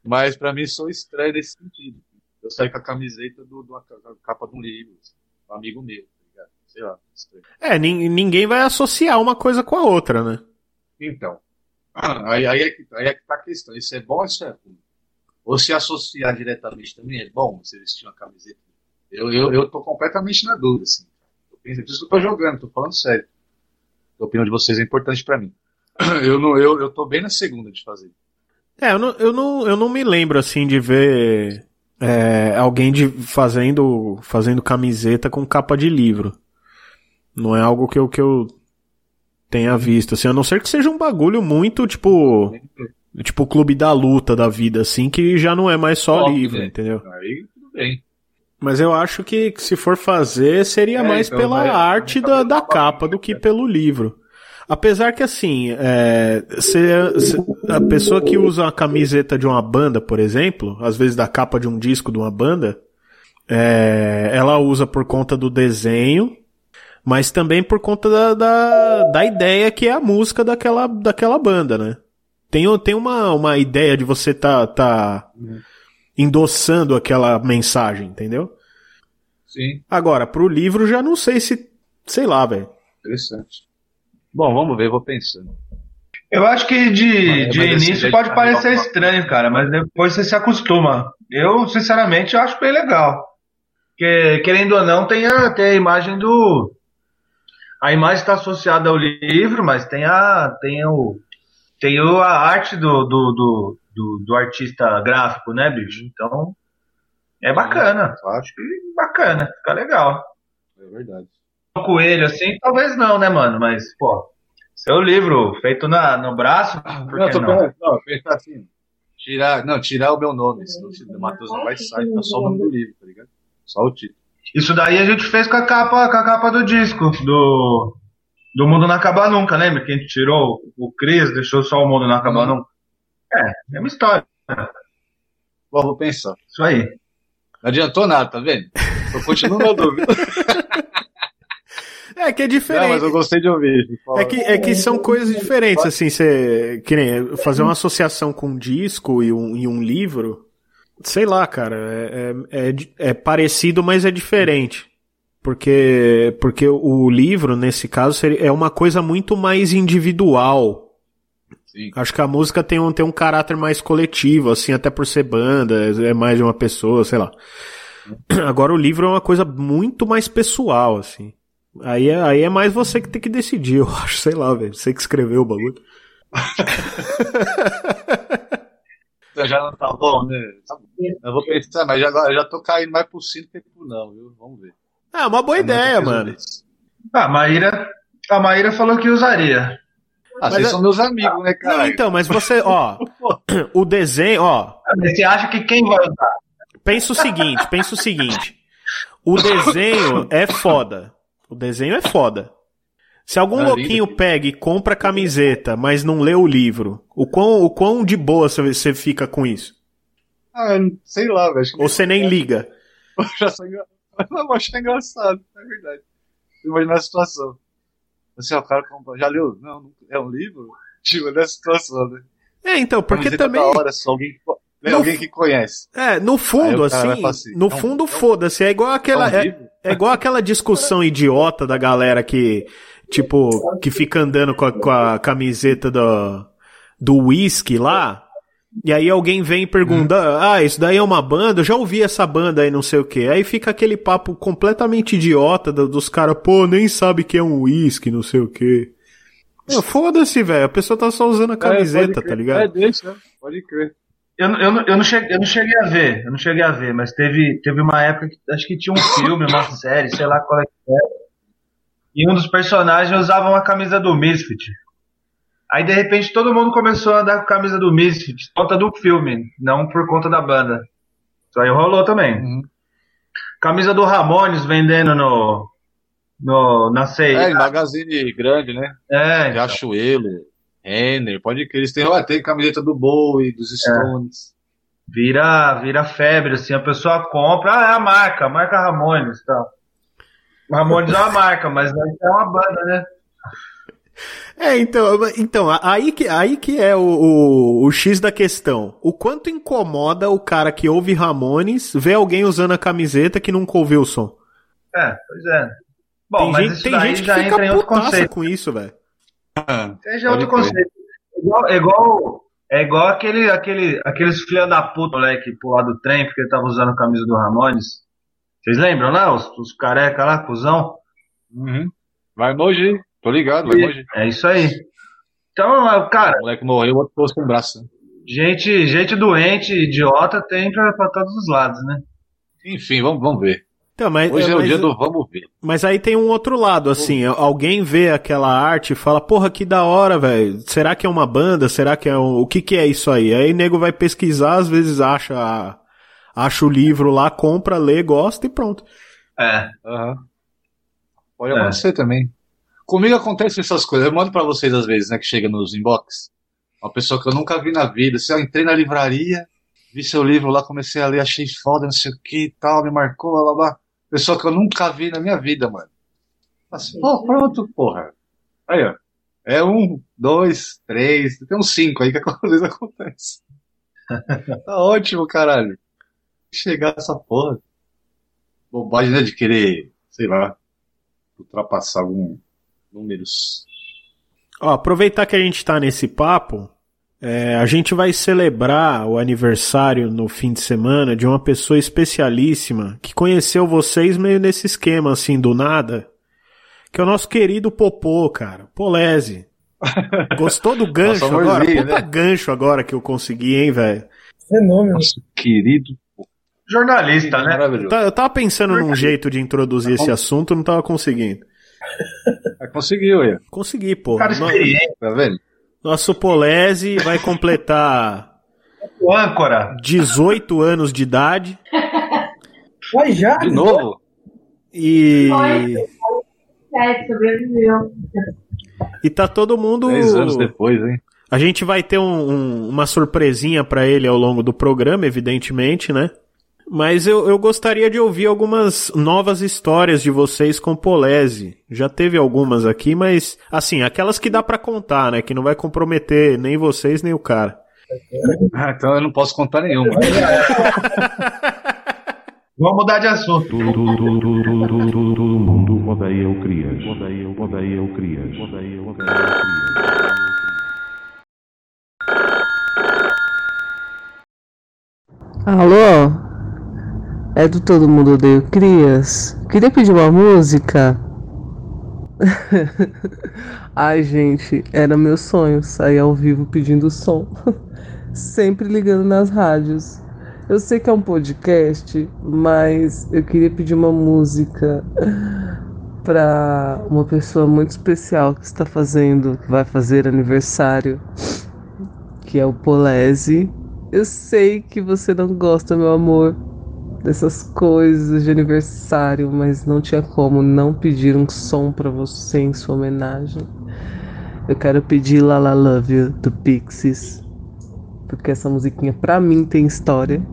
Mas pra mim sou estranho nesse sentido. Eu saio com a camiseta do, do- com a capa de um livro, assim, um amigo meu, tá ligado? Sei lá, estranho. É, nin- ninguém vai associar uma coisa com a outra, né? Então, aí, aí, é que, aí é que tá a questão. Isso é bom ou isso é ruim? Ou se associar diretamente também é bom você vestir uma camiseta? Eu, eu, eu tô completamente na dúvida, assim. Eu penso, por isso que eu tô jogando, tô falando sério. A opinião de vocês é importante pra mim. <clears throat> Eu, não, eu, eu tô bem na segunda de fazer. É, eu não, eu não, eu não me lembro, assim, de ver é, alguém de, fazendo, fazendo camiseta com capa de livro. Não é algo que eu, que eu tenha visto, assim, a não ser que seja um bagulho muito, tipo, tipo o clube da luta da vida, assim, que já não é mais só Óbvio, livro, né? entendeu? Aí tudo bem. Mas eu acho que, se for fazer, seria É, mais então, pela vai- arte vai da, da capa do que pelo livro. Apesar que, assim, é, se- se- a pessoa que usa a camiseta de uma banda, por exemplo, às vezes da capa de um disco de uma banda, é, ela usa por conta do desenho, mas também por conta da, da, da ideia que é a música daquela, daquela banda, né? Tem, tem uma, uma ideia de você tá, tá endossando aquela mensagem, entendeu? Sim, Agora, pro livro já não sei se. Sei lá, velho. interessante. Bom, vamos ver, vou pensando. Eu acho que de, Mas- de mas início pode tá parecer legal. estranho, cara, mas depois você se acostuma. Eu, sinceramente, eu acho bem legal. Porque, querendo ou não, tem a, tem a imagem do. A imagem está associada ao livro, mas tem a. Tem o. Tem o, a arte do, do, do, do, do artista gráfico, né, bicho? Então. É bacana. Eu acho que bacana, fica legal. É verdade. Um coelho assim, talvez não, né, mano? Mas, pô, seu livro feito na, no braço, por Não, que tô não? pensando, não, pensar assim. Tirar, não, tirar o meu nome, senão o Matheus não vai sair, fica só o nome do livro, tá ligado? Só o título. Isso daí a gente fez com a capa, com a capa do disco, do, do Mundo Não Acaba Nunca, lembra? Que a gente tirou o Cris, deixou só o Mundo Não Acaba Uhum. Nunca. É, é uma história. Bom, vou pensar. Isso aí. Não adiantou nada, tá vendo? Eu continuo na dúvida. <laughs> É que é Não, diferente. mas eu gostei de ouvir. É que, é que são coisas diferentes, assim, você. Que nem fazer uma associação com um disco e um, e um livro. Sei lá, cara. É, é, é é parecido, mas é diferente. Porque, porque o livro, nesse caso, é uma coisa muito mais individual. Sim. Acho que a música tem um, tem um caráter mais coletivo, assim, até por ser banda, é mais de uma pessoa, sei lá. <clears throat> Agora o livro é uma coisa muito mais pessoal, assim. Aí é, aí é mais você que tem que decidir, <laughs> eu acho, sei lá, velho. Você que escreveu o bagulho. Então já não tá bom, né? Tá. Eu vou pensar, mas já, eu já tô caindo mais pro sim do que pro não, viu? Vamos ver. Ah, uma boa Amanhã ideia, mano. Ah, a Maíra, a Maíra falou que usaria. Ah, Mas vocês é- são meus amigos, né, Não, cara? então, mas você, ó, <laughs> o desenho, ó, Você acha que quem vai usar? pensa o seguinte, pensa o seguinte. O desenho é foda. O desenho é foda. Se algum É louquinho lindo. pega e compra a camiseta, mas não lê o livro, o quão, o quão de boa você- fica com isso? Ah, não- sei lá, velho. Acho Ou você nem liga? <laughs> eu <laughs> achar engraçado, é verdade. Imagina a situação. Assim, ó, o cara compra... já leu? Não, é um livro? <laughs> Tipo, nessa situação, né? É, então, porque também. Hora, só alguém que... né, Não- alguém que conhece. É, no fundo, assim, assim, no não, fundo, foda-se. É igual aquela. É É, é igual aquela discussão idiota da galera que, tipo, que fica andando com a, com a camiseta do, do whisky lá. E aí alguém vem e pergunta, ah, isso daí é uma banda? Eu já ouvi essa banda aí, não sei o quê. Aí fica aquele papo completamente idiota do- dos caras, pô, nem sabe que é um whisky, não sei o quê. Meu, Foda-se, velho. A pessoa tá só usando a É, camiseta, crer. tá ligado? É, deixa, né? Pode crer. Eu, não- eu, eu, não cheguei, eu não cheguei a ver, eu não cheguei a ver, mas teve, teve uma época que acho que tinha um filme, uma série, sei lá qual é que era. E um dos personagens usava uma camisa do Misfit. Aí de repente todo mundo começou a andar com a camisa do Misfit, por conta do filme, não por conta da banda. Isso aí rolou também. Uhum. Camisa do Ramones vendendo no. no na É, ceia. em magazine grande, né? É, Riachuelo, Renner, pode crer. Eles têm, tem camiseta do Bowie, dos Stones. vira, vira febre, assim, a pessoa compra, ah, é a marca, a marca Ramones e tal. Ramones é uma marca, mas não é uma banda, né? <laughs> É, então, então aí que, aí que é o, o, o X da questão. O quanto incomoda o cara que ouve Ramones ver alguém usando a camiseta que nunca ouviu o som? É, pois é. Bom, tem mas gente, tem gente que já fica entra em outro putaça conceito. com isso, velho. Já é outro Pode crer. conceito. É igual, é igual, é igual aquele, aquele, aqueles filha da puta, moleque, pular do trem porque ele tava usando a camisa do Ramones. Vocês lembram, né? Os, os careca lá, cuzão? Uhum. Vai emoji, tô ligado, vai. É isso aí. Então, é, cara, O moleque morreu, o outro ficou sem braço. né? gente, gente doente, idiota, tem pra, pra todos os lados, né? Enfim, vamos, vamos ver. Então, mas, Hoje é, o mas- dia do vamos ver. mas aí tem um outro lado, assim, alguém vê aquela arte e fala, porra, que da hora, velho. Será que é uma banda? Será que é um... O que que é isso aí? Aí o nego vai pesquisar, às vezes acha, acha o livro lá, compra, lê, gosta e pronto. É. Aham. Pode É. acontecer também. Comigo acontece essas coisas. Eu mando pra vocês às vezes, né? Que chega nos inbox. Uma pessoa que eu nunca vi na vida. Se eu entrei na livraria, vi seu livro lá, comecei a ler, achei foda, não sei o que e tal, me marcou, blá blá blá. Pessoa que eu nunca vi na minha vida, mano. Assim, pô, pronto, porra. Aí, ó. É um, dois, três, tem uns cinco aí que <laughs> às vezes acontece. <laughs> Tá ótimo, caralho. Chegar essa porra. Bobagem, né? De querer, sei lá, ultrapassar algum números. Ó, aproveitar que a gente tá nesse papo, é, a gente vai celebrar o aniversário no fim de semana de uma pessoa especialíssima que conheceu vocês meio nesse esquema, assim, do nada. Que é o nosso querido Popô, cara. Polese. <laughs> Gostou do gancho Nosso agora? amorzinho, Puta né? gancho agora que eu consegui, hein, velho? Fenômeno. Nosso querido. Jornalista, né? Maravilhoso. Tá- Eu tava pensando num jeito de introduzir esse assunto, não tava conseguindo. <laughs> Conseguiu, aí, Consegui, pô. Cara No- experiente, tá vendo? Nosso Polese vai completar <laughs> o âncora. 18 anos de idade. <laughs> Mas já? De novo? E, É, sobreviveu. e tá todo mundo. Dez anos depois, hein? A gente vai ter um- um- uma surpresinha pra ele ao longo do programa, evidentemente, né? Mas eu, eu gostaria de ouvir algumas novas histórias de vocês com Polese. Já teve algumas aqui, mas assim, aquelas que dá pra contar, né? Que não vai comprometer nem vocês nem o cara. <laughs> Ah, então eu não posso contar nenhuma. <laughs> Vamos mudar de assunto. Todo, mundo odeia o Crias. Odeia, odeia o Crias. Odeia, odeia o Crias. Alô? É do Todo Mundo Odeio Crias? Queria pedir uma música? <laughs> Ai, gente, era meu sonho sair ao vivo pedindo som. <laughs> Sempre ligando nas rádios. Eu sei que é um podcast, mas eu queria pedir uma música. <laughs> para uma pessoa muito especial que está fazendo, que vai fazer aniversário, que é o Polese. Eu sei que você não gosta, meu amor, dessas coisas de aniversário, mas não tinha como não pedir um som para você em sua homenagem. Eu quero pedir La La Love You do Pixies, porque essa musiquinha pra mim tem história.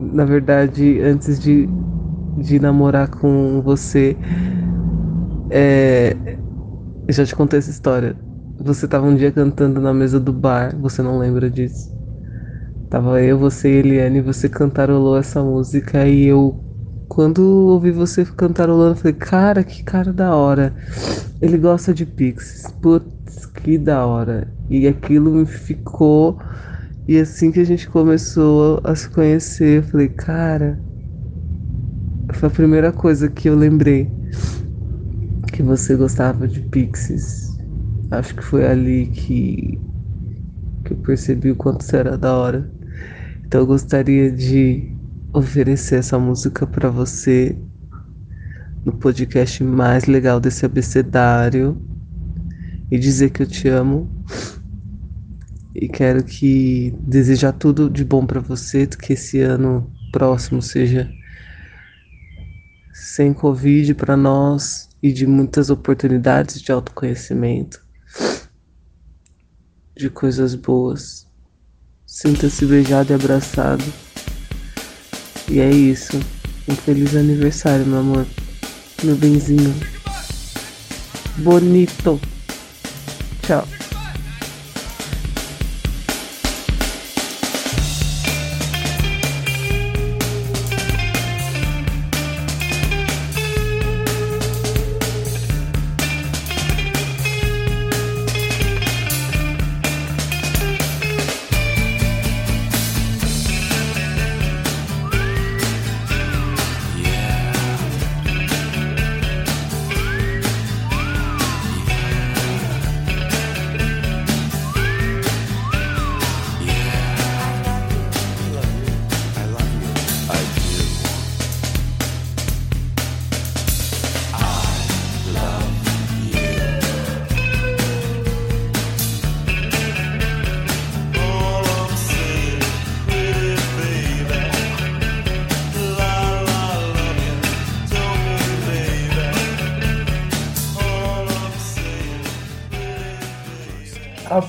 Na verdade, antes de, de namorar com você, é, eu já te contei essa história. Você tava um dia cantando na mesa do bar, você não lembra disso? Tava eu, você e Eliane, você cantarolou essa música e eu, quando ouvi você cantarolando, falei, cara, que cara da hora. Ele gosta de Pixies. Putz, que da hora. E aquilo me ficou. E assim que a gente começou a se conhecer, eu falei, cara. Foi a primeira coisa que eu lembrei que você gostava de Pixies. Acho que foi ali que, que eu percebi o quanto você era da hora. Então eu gostaria de oferecer essa música para você no podcast mais legal desse abecedário e dizer que eu te amo e quero que desejar tudo de bom para você, que esse ano próximo seja sem covid para nós e de muitas oportunidades de autoconhecimento, de coisas boas. Sinta-se beijado e abraçado. E é isso. Um feliz aniversário, meu amor. Meu benzinho. Bonito. Tchau.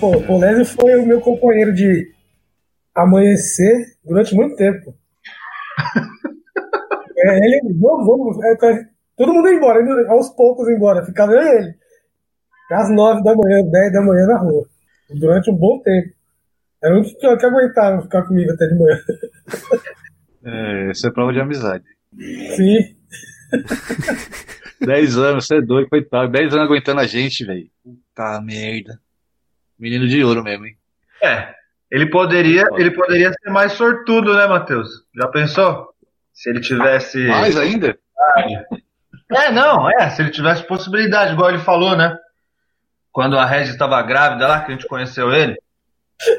Pô, o Polésio foi o meu companheiro de amanhecer durante muito tempo. <laughs> É, ele, vamos, vamos, é, tá- todo mundo ia embora, indo aos poucos ia embora, ficava ele. Às nove da manhã, dez da manhã na rua. Durante um bom tempo. Era o único que, que aguentava ficar comigo até de manhã. <laughs> É, isso é prova de amizade. Sim. <laughs> 10 anos, você é doido, coitado. 10 anos aguentando a gente, velho. Puta merda. Menino de ouro mesmo, hein? É. Ele poderia, ele poderia ser mais sortudo, né, Matheus? Já pensou? Se ele tivesse. Mais ainda? É, não, é, se ele tivesse possibilidade, igual ele falou, né? Quando a Regis estava grávida lá, que a gente conheceu ele.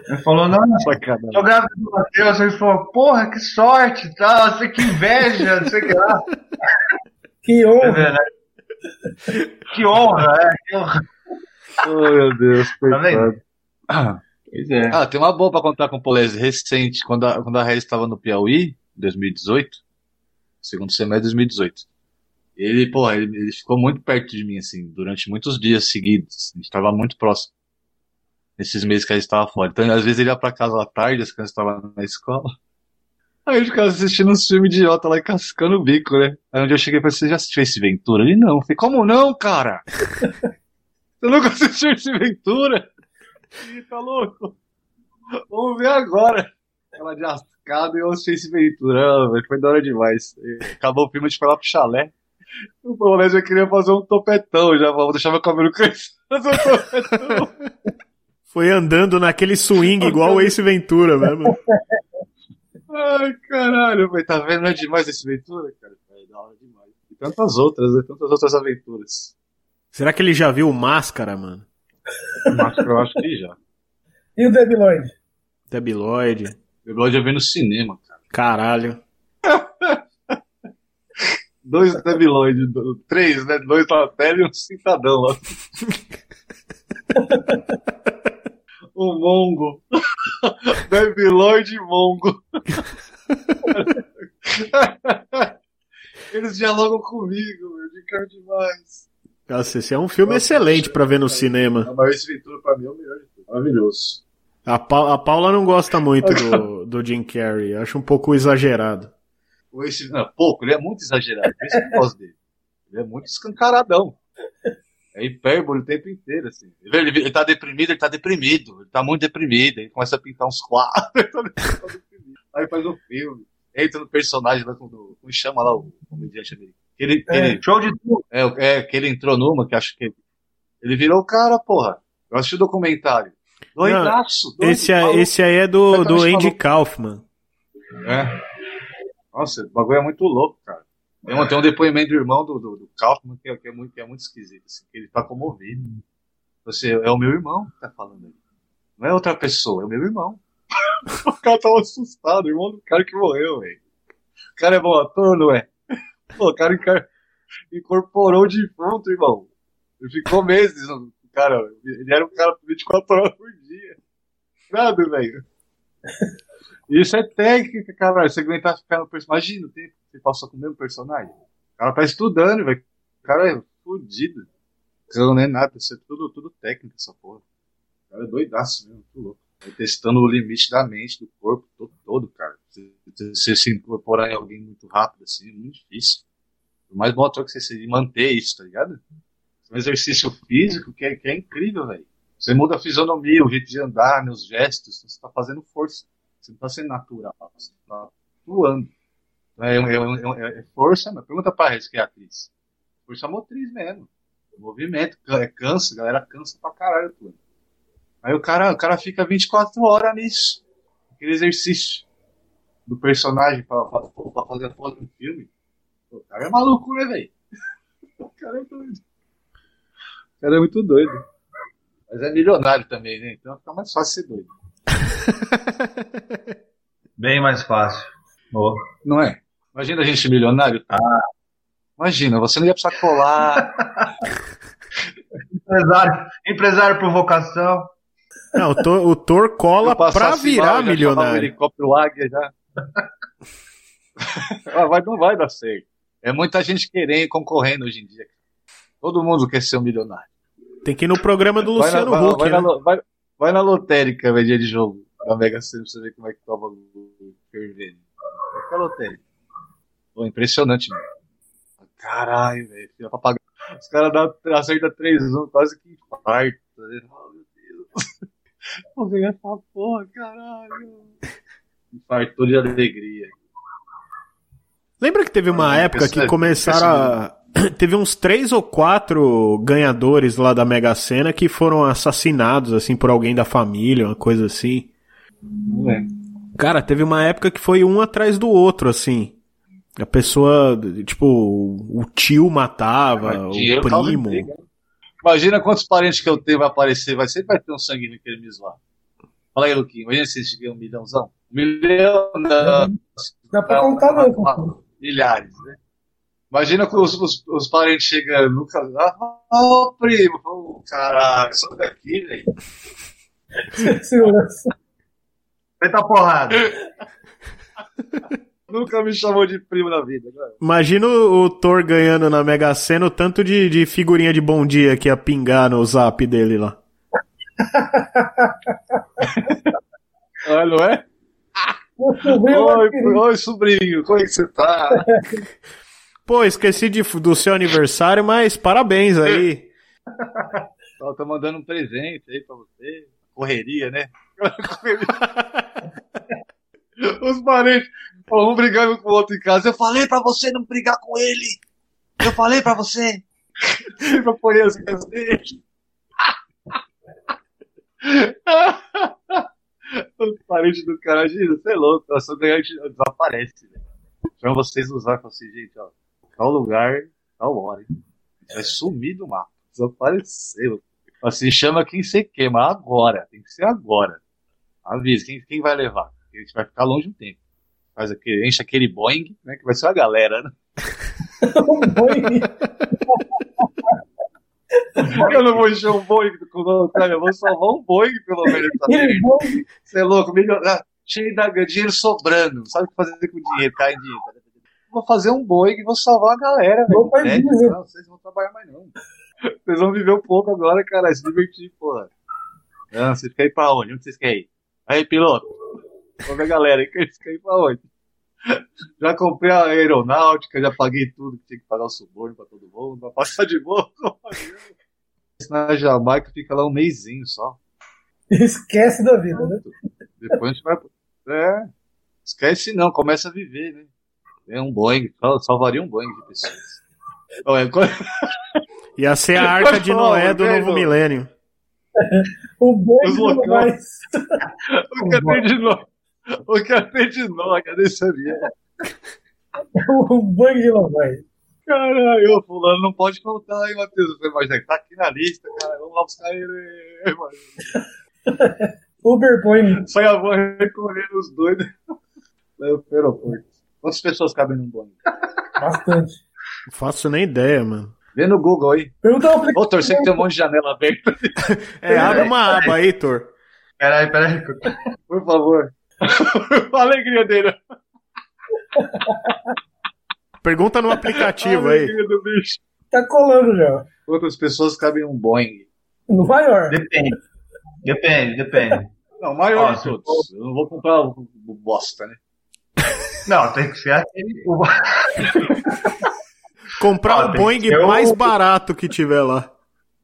Ele falou, não, Sacanagem. tô grávida do Matheus. Ele falou, porra, que sorte e tal, você que inveja, não sei o que lá. Que honra. ver, né? Que honra, é, que honra. Oh, meu Deus, Tá vendo? Ah, <coughs> Pois é. Ah, tem uma boa pra contar com o Polese recente, quando a, quando a Regis estava no Piauí, em 2018, segundo semestre de 2018. Ele, porra, ele, ele ficou muito perto de mim, assim, durante muitos dias seguidos. A gente tava muito próximo. Nesses meses que a gente tava fora. Então, às vezes ele ia pra casa à tarde, as crianças estavam na escola. <laughs> Aí ele ficava assistindo uns filmes idiota lá e cascando o bico, né? Aí um dia eu cheguei e falei, você já assistiu esse Ventura? Ele, não. Eu falei, como não, cara? <laughs> Você nunca assistiu esse Ventura? Ih, tá louco? Vamos ver agora. Ela de ascada e eu assisti esse Ventura. Ah, foi da hora demais. Acabou o filme de falar pro chalé. O Paulés já queria fazer um topetão já, vou deixar meu cabelo crescer. Fazer um topetão. Foi andando naquele swing igual o Ace Ventura mesmo. Ai, caralho, velho, tá vendo? Não é demais esse Ventura, cara? É da hora demais. E tantas outras, né? Tantas outras aventuras. Será que ele já viu o Máscara, mano? Mas eu acho que já. E o? Debiloid. Eu gosto de ver no cinema, cara. Caralho. <laughs> Dois Debiloid, três, né? Dois na tela e um cidadão lá. o <laughs> Mongo. <laughs> Debiloid e Mongo. Eles dialogam comigo, meu, de cara demais. Nossa, esse é um filme excelente pra ver no cinema. A Maurício Ventura pra mim é o melhor de tudo. Maravilhoso. A, Pa- a Paula não gosta muito <laughs> do, do Jim Carrey, acha um pouco exagerado. Esse, não, pouco, ele é muito exagerado. Por isso que eu gosto dele. Ele é muito escancaradão. É hipérbole o tempo inteiro, assim. Ele, ele, ele tá deprimido, ele tá deprimido. Ele tá muito deprimido. Ele começa a pintar uns quadros. <laughs> ele tá. Aí faz um filme. Entra no personagem lá, como chama lá o comediante americano. Que ele, que É. ele, Show de tudo. é, é, que ele entrou numa, que acho que ele, ele virou o cara, porra. Eu assisti o documentário. Doidaço. doido, Esse, aí- esse aí é do, do Completamente Andy maluco. Kaufman. É. Nossa, o bagulho é muito louco, cara. Tem um, tem um depoimento do irmão do, do, do Kaufman que é, que é muito, que é muito esquisito, assim, que ele tá comovido. Você é o meu irmão que tá falando aí. Não é outra pessoa, é o meu irmão. <laughs> o cara tava assustado, o irmão do cara que morreu, velho. O cara é bom ator, não é? Pô, o cara incorporou o defunto, irmão. Ele ficou meses, cara. Ele era um cara 24 horas por dia. Nada, velho. Isso é técnica, caralho. Você aguentar ficar no personagem. Imagina que você passou com o mesmo personagem. O cara tá estudando, velho. O cara é fodido. Não é nada, isso é tudo, tudo técnica, essa porra. O cara é doidaço mesmo, muito louco. Vai testando o limite da mente, do corpo todo, todo cara. Você, você se incorporar em alguém muito rápido, assim, é muito difícil. O mais bom ator que você seja manter isso, tá ligado? Um exercício físico que é, que é incrível, velho. Você muda a fisionomia, o jeito de andar, né, os gestos, você tá fazendo força. Você não tá sendo natural, você tá atuando. É, é, é, é força, mas pergunta pra Rez, que é atriz. Força motriz mesmo. Movimento, é, cansa, galera cansa pra caralho atuando. Aí o cara, o cara fica 24 horas nisso. Aquele exercício do personagem pra, pra, pra fazer a foto do filme. O cara é maluco, né, velho? <laughs> O cara é doido. O cara é muito doido. Mas é milionário também, né? Então fica mais fácil ser doido. <laughs> Bem mais fácil. Boa. Não é? Imagina a gente milionário. Ah. Imagina, você não ia precisar colar. <laughs> Empresário, empresário por vocação. Não, o Thor, o Thor cola pra mal, virar O milionário. helicóptero águia já. <laughs> ah, vai, não vai dar certo. É muita gente querendo, concorrendo hoje em dia. Todo mundo quer ser um milionário. Tem que ir no programa do Vai na, Luciano vai, Huck, vai né? na, vai- vai na lotérica, velho, dia de jogo. Da Mega Sena pra você ver como é que toma o fervendo. Vai lotérica. Pô, impressionante, mano. Caralho, velho. Filha pagar. Os caras acertam 3-1, quase que infarto. Oh, meu Deus. Vou ganhar essa porra, caralho. Infartou de alegria. Lembra que teve uma Ah, época que impressionante, começaram a. <clears throat> Teve uns três ou quatro ganhadores lá da Mega Sena que foram assassinados, assim, por alguém da família, uma coisa assim. Não é. Cara, teve uma época que foi um atrás do outro, assim. A pessoa, tipo, o tio matava, o primo. Imagina quantos parentes que eu tenho vai aparecer, vai sempre vai ter um sangue no querer me zoar. Fala aí, Luquinho, imagina se eles ganham um milhãozão. Um milhão, não. Dá pra contar, não. Milhares, né? Imagina que os, os, os parentes chegando no casal. Ah, ô primo, ô, caralho, sai daqui, velho. Segurança. Feita porrada. <laughs> Nunca me chamou de primo na vida, cara. Imagina o, Thor ganhando na Mega Sena o tanto de, de figurinha de bom dia que ia pingar no zap dele lá. <laughs> Ah, não é? Oi, oi, sobrinho, como é que você tá? <laughs> Pô, esqueci de, do seu aniversário, mas parabéns aí. <laughs> Ó, tô mandando um presente aí pra você. Correria, né? Correria. Os parentes, um brigando com o outro em casa. Eu falei pra você não brigar com ele. Eu falei pra você. Sempre apoiei as ideias dele. Os parentes do cara, gente, você é louco. A sua ganhante desaparece, velho. Chama vocês usar fala assim, gente, ó. Tal lugar, tal hora, hein? Vai sumir do mapa. Desapareceu. Assim, chama quem você queima agora. Tem que ser agora. Avisa, quem, quem vai levar? A gente vai ficar longe um tempo. Faz aquele, enche aquele Boeing, né? Que vai ser a galera, né? Um Boeing. Eu não vou encher um Boeing com o cara, eu vou salvar um Boeing pelo menos. Você é louco, milionário, cheio da dinheiro sobrando, sabe o que fazer com o dinheiro, cai em dinheiro. Vou fazer um Boeing e vou salvar a galera, velho. É, Disney. não, vocês não vão trabalhar mais não. Vocês vão viver um pouco agora, cara, se divertir, porra. Não, vocês querem ir pra onde? Onde vocês querem ir? Aí, piloto. Vamos ver a galera <laughs> aí, vocês querem ir pra onde? Já comprei a aeronáutica, já paguei tudo que tinha que pagar o suborno pra todo mundo, pra passar de boa. <laughs> Na Jamaica fica lá um mêsinho só. Esquece da vida, né? Depois a gente vai. É. Esquece não, começa a viver, né? É um Boeing, sal- salvaria um Boeing de pessoas. <laughs> Olha, quando- Ia ser a arca de Noé do Né, novo milênio. O Boeing Os não mais. o de nó? <laughs> O que tem de nó? Cadê sabia? O Boeing de não vai. Caralho, o fulano não pode faltar aí, Matheus. Eu falei, mas é que tá aqui na lista, cara. Vamos lá buscar ele. mano. <laughs> Uber Boeing. Sai a van recolhendo os doidos. Leva pro aeroporto. Quantas pessoas cabem num Boeing? Bastante. Não faço nem ideia, mano. Vê no Google aí. Pergunta ao aplicativo. Ô, torcer que tem um monte de janela aberta. <laughs> É, abre uma aba aí, Thor. Peraí, peraí. Por favor a <laughs> alegria dele. Pergunta no aplicativo aí. Do bicho. Tá colando já. Quantas pessoas cabem um Boeing? No maior. Depende. Depende, depende. Não, maior de todos. Eu não vou comprar o bosta, né? Não, tem que ser aquele. <laughs> Comprar o Boeing mais o... barato que tiver lá.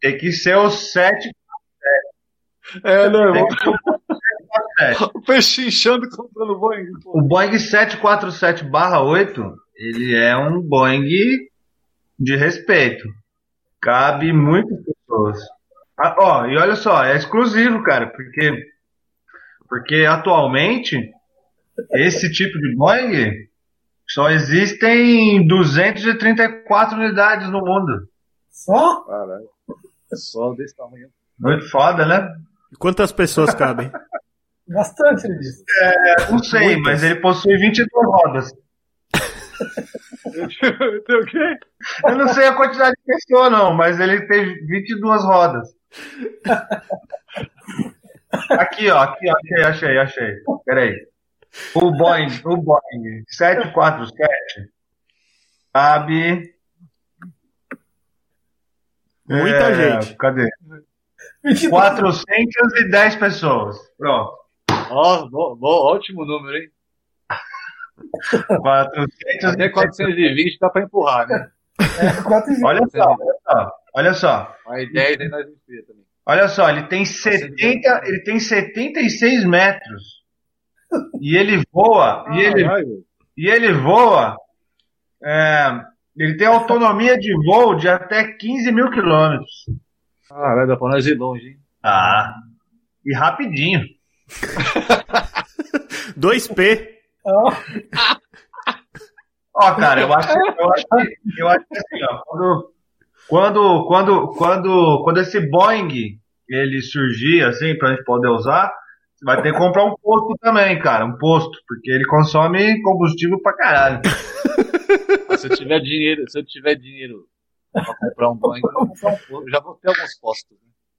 Tem que ser o 7. É, né, não. O <laughs> peixe inchando comprando Boeing. Pô. O Boeing 747-8, ele é um Boeing de respeito. Cabe muitas pessoas. Ah, ó, e olha só, é exclusivo, cara, porque, porque atualmente esse tipo de Boeing só existem 234 unidades no mundo. Só? Caralho. É só desse tamanho. Muito foda, né? Quantas pessoas cabem? <laughs> Bastante, ele disse. Não sei, Muitas. mas ele possui 22 rodas. Eu não sei a quantidade de pessoa, não, mas ele tem 22 rodas. Aqui, ó, aqui, ó, achei, achei, achei. Peraí. O Boeing, o Boeing 747 cabe. Muita é, gente. Cadê? 22. 410 pessoas. Pronto. Ó, bo- ótimo número, hein? <laughs> 410 Até 420 dá pra empurrar, né? É, 4 Olha só, olha só. Olha só. Aí 10 aí nós também. Olha só, ele tem 70, ele tem 76 metros. E ele voa, e ele, Caralho. e ele voa, é, ele tem autonomia de voo de até 15 mil quilômetros. Caralho, dá pra nós ir longe, hein? Ah, e rapidinho. <laughs> 2P. Ó, Ó, cara, eu acho, eu acho que, eu acho que assim, ó, quando, quando, quando, quando, quando esse Boeing ele surgir, assim, pra gente poder usar, você vai ter que comprar um posto também, cara, um posto, porque ele consome combustível pra caralho. Se eu tiver dinheiro, se eu tiver dinheiro pra comprar um Boeing, eu vou comprar um posto. Eu já vou ter alguns postos.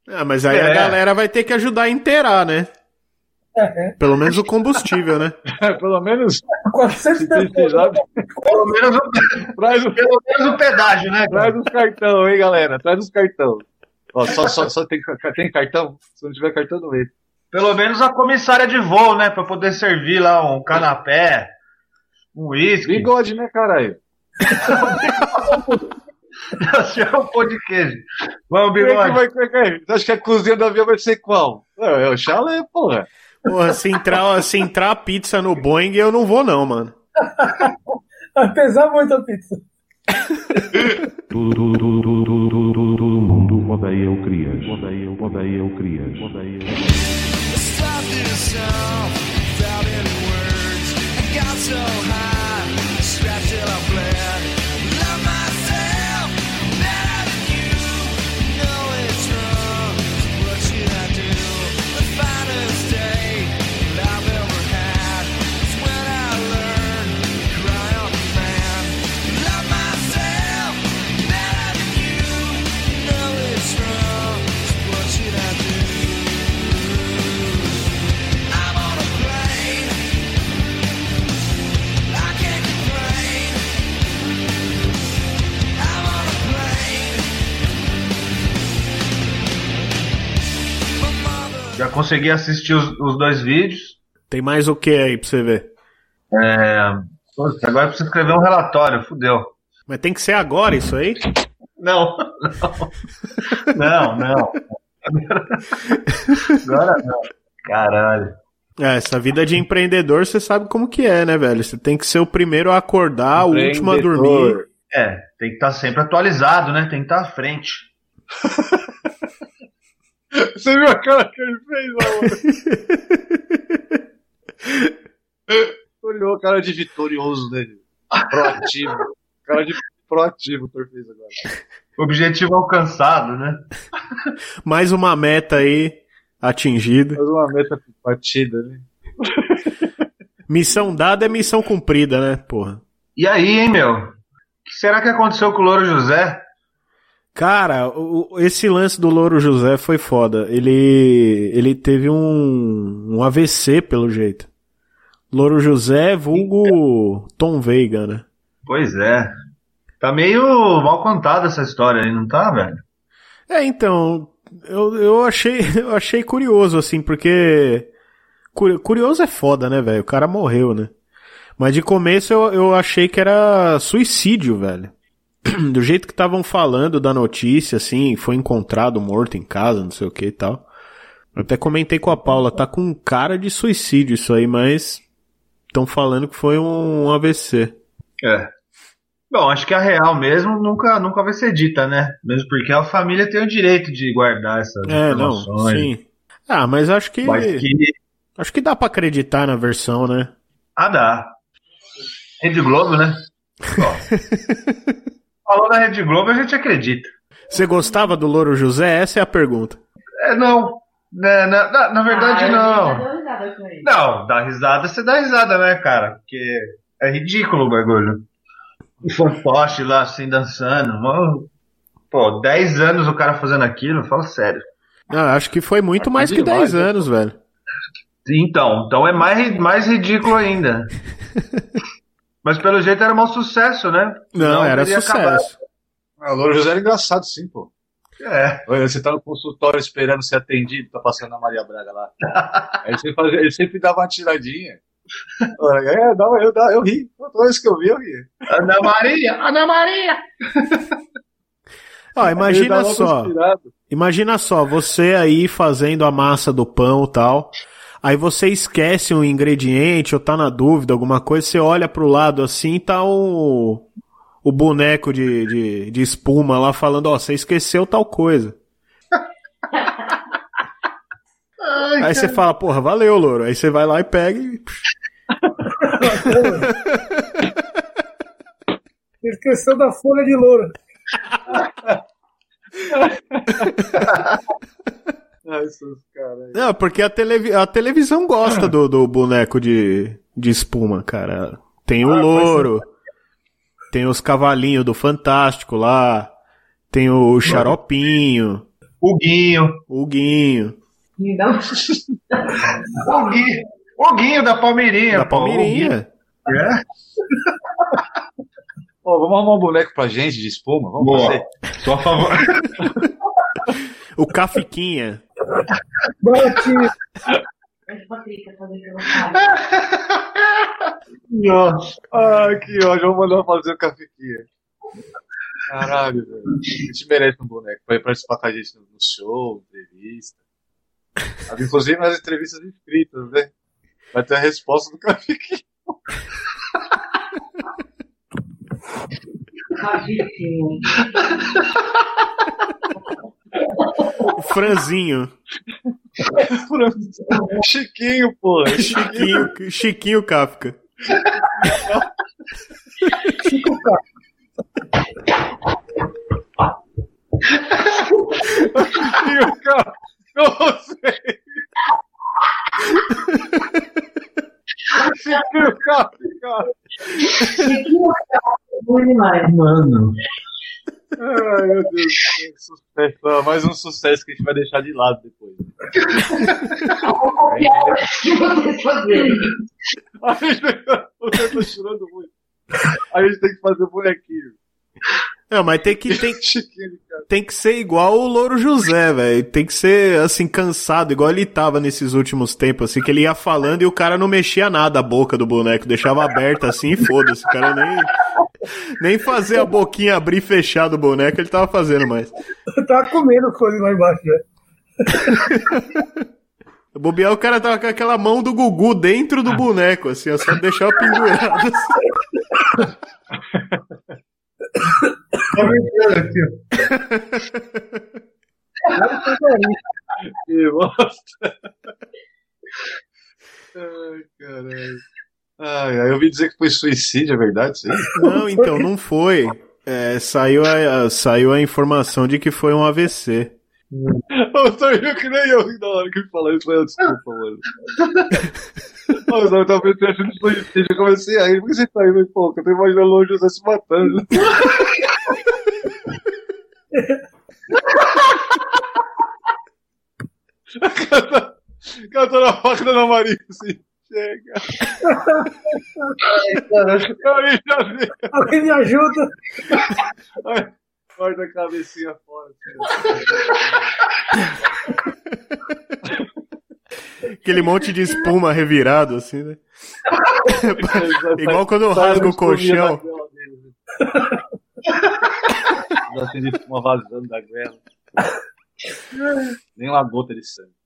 né? Ah, mas aí a É. galera vai ter que ajudar a inteirar, né? É, Pelo menos o combustível, né? Pelo menos, 400 se pessoas. precisar, Pelo menos, o- traz, o- pelo menos o pedágio, né? traz cara? os cartão, hein, galera? Traz os cartão. Ó, só, só, só tem, tem cartão? Se não tiver cartão, não entra. Pelo menos a comissária de voo, né? Pra poder servir lá um canapé, um uísque. Bigode, né, caralho? Chama um pão de queijo. Vamos, é que bigode. vai, quem é que- Você acha que a cozinha do avião vai ser qual? É, é o chalé, porra. Porra, se entrar, se entrar pizza no Boeing, eu não vou não, mano. Vai pesar muito a pizza. Todo mundo odeia o Crias. Odeia, odeia o Crias. Odeia o Crias. Consegui assistir os, os dois vídeos. Tem mais o que aí pra você ver? É, putz, agora eu preciso escrever um relatório, fudeu. Mas tem que ser agora isso aí? Não, <laughs> não. Não, não. Agora não. Caralho. É, essa vida de empreendedor, você sabe como que é, né, velho? Você tem que ser o primeiro a acordar, o último a dormir. É, tem que estar sempre atualizado, né? Tem que estar à frente. <laughs> Você viu a cara que ele fez, mano? <laughs> Olhou a cara de vitorioso dele. Proativo. <laughs> Cara de proativo o Thor fez agora. Objetivo alcançado, né? <laughs> Mais uma meta aí atingida. Faz uma meta batida, né? Missão dada é missão cumprida, né, porra? E aí, hein, meu? O que será que aconteceu com o Louro José? Cara, o- esse lance do Louro José foi foda. Ele, ele teve um, um AVC, pelo jeito. Louro José, vulgo Tom Veiga, né? Pois é. Tá meio mal contada essa história aí, não tá, velho? É, então, eu, eu achei, <laughs> eu achei curioso, assim, porque. curi- Curioso é foda, né, velho? O cara morreu, né? Mas de começo eu, eu achei que era suicídio, velho. <clears throat> Do jeito que estavam falando da notícia, assim, foi encontrado morto em casa, não sei o que e tal. Eu até comentei com a Paula, tá com cara de suicídio isso aí, mas estão falando que foi um AVC. É. Bom, acho que a real mesmo nunca, nunca vai ser dita, né? Mesmo porque a família tem o direito de guardar essas É, não, informações. sim. Ah, mas acho que. Mas que. Acho que dá pra acreditar na versão, né? Ah, dá. Rede Globo, né? <laughs> Ó. Falou da Rede Globo, a gente acredita. Você gostava do Louro José? Essa é a pergunta. É, não. Né, na, na, na verdade, Ah, não. Não, dá risada, você dá risada, né, cara? Porque é ridículo o bagulho. O fantoche lá, assim, dançando. Pô, 10 anos o cara fazendo aquilo, fala sério. Não, acho que foi muito Ah, mais que demais, 10 né? anos, velho. Então, então é mais, mais ridículo ainda. <laughs> Mas pelo jeito era um sucesso, né? Não, Senão era sucesso. Ah, o Louro José era engraçado, sim, pô. É. Você tá no consultório esperando ser atendido, tá passando a Maria Braga lá. <laughs> Aí você fazia, ele sempre dava uma tiradinha. É, dá, eu, dá, eu ri. Toda vez que eu vi, eu ri. Ana Maria! Ana Maria! Ó, imagina só. inspirada. Imagina só, você aí fazendo a massa do pão e tal. Aí você esquece um ingrediente ou tá na dúvida, alguma coisa, você olha pro lado assim tá o, o boneco de, de, de espuma lá falando, ó, você esqueceu tal coisa. <laughs> Aí você fala, porra, valeu, louro. Aí você vai lá e pega e. <laughs> Esqueceu da folha de louro. <laughs> Ah, esses caras. Não, porque a, televi a televisão gosta do, do boneco de, de espuma, cara. Tem o Ah, mas louro, tem os cavalinhos do Fantástico lá, tem o xaropinho, O Guinho. o Guinho, O Guinho. O Guinho da Palmeirinha. da Palmeirinha. É? Pô, vamos arrumar um boneco pra gente de espuma? Vamos Boa. fazer. Sou a favor. O Cafiquinha. Baratinho. Que ódio. Ah, que ódio. Vamos mandar fazer o cafequinha. Caralho, velho. A gente merece um boneco pra ir participar com a gente no show, entrevista. Inclusive nas entrevistas inscritas, né? Vai ter a resposta do cafequinha. Tadinho. O Franzinho. Chiquinho, pô. Chiquinho, Chiquinho Kafka. Chiquinho, cara. Não sei. Chiquinho, cara. É bom demais. Mano. Ai, meu Deus. que Sucesso. Mais um sucesso que a gente vai deixar de lado depois. Que. A gente, <laughs> tô chorando muito. A gente tem que fazer bonequinho. Não, mas tem que, tem, <laughs> cara. tem que ser igual o Louro José, velho. Tem que ser, assim, cansado, igual ele tava nesses últimos tempos, assim, que ele ia falando e o cara não mexia nada a boca do boneco, deixava aberta assim e foda-se. O cara nem, nem fazer a boquinha abrir e fechar do boneco ele tava fazendo mais. Eu tava comendo coisa lá embaixo, né? O <laughs> bobear, o cara tava com aquela mão do Gugu dentro do boneco, assim, ó, só deixava pendurado. Assim. <laughs> Brincando aqui. <laughs> Que bosta. Ai, caralho. Ai, ai, eu ouvi dizer que foi suicídio, é verdade aí? Não, então, não foi. É, saiu, a, a- saiu a informação de que foi um AVC. Eu tô rindo que nem eu na hora que ele falou isso, mas desculpa, mano. Mas eu tava pensando em suicídio, eu comecei a rir, por que você tá rindo? Pô, eu tô imaginando o José se matando. Canta na faca da Ana Maria, assim. Chega. Ai, vi. Alguém me ajuda? Ai, Corta a cabecinha fora. Aquele monte de espuma revirado, assim, né? assim. Igual quando rasga o colchão. Tem uma vazando da goela. Nem uma gota de sangue.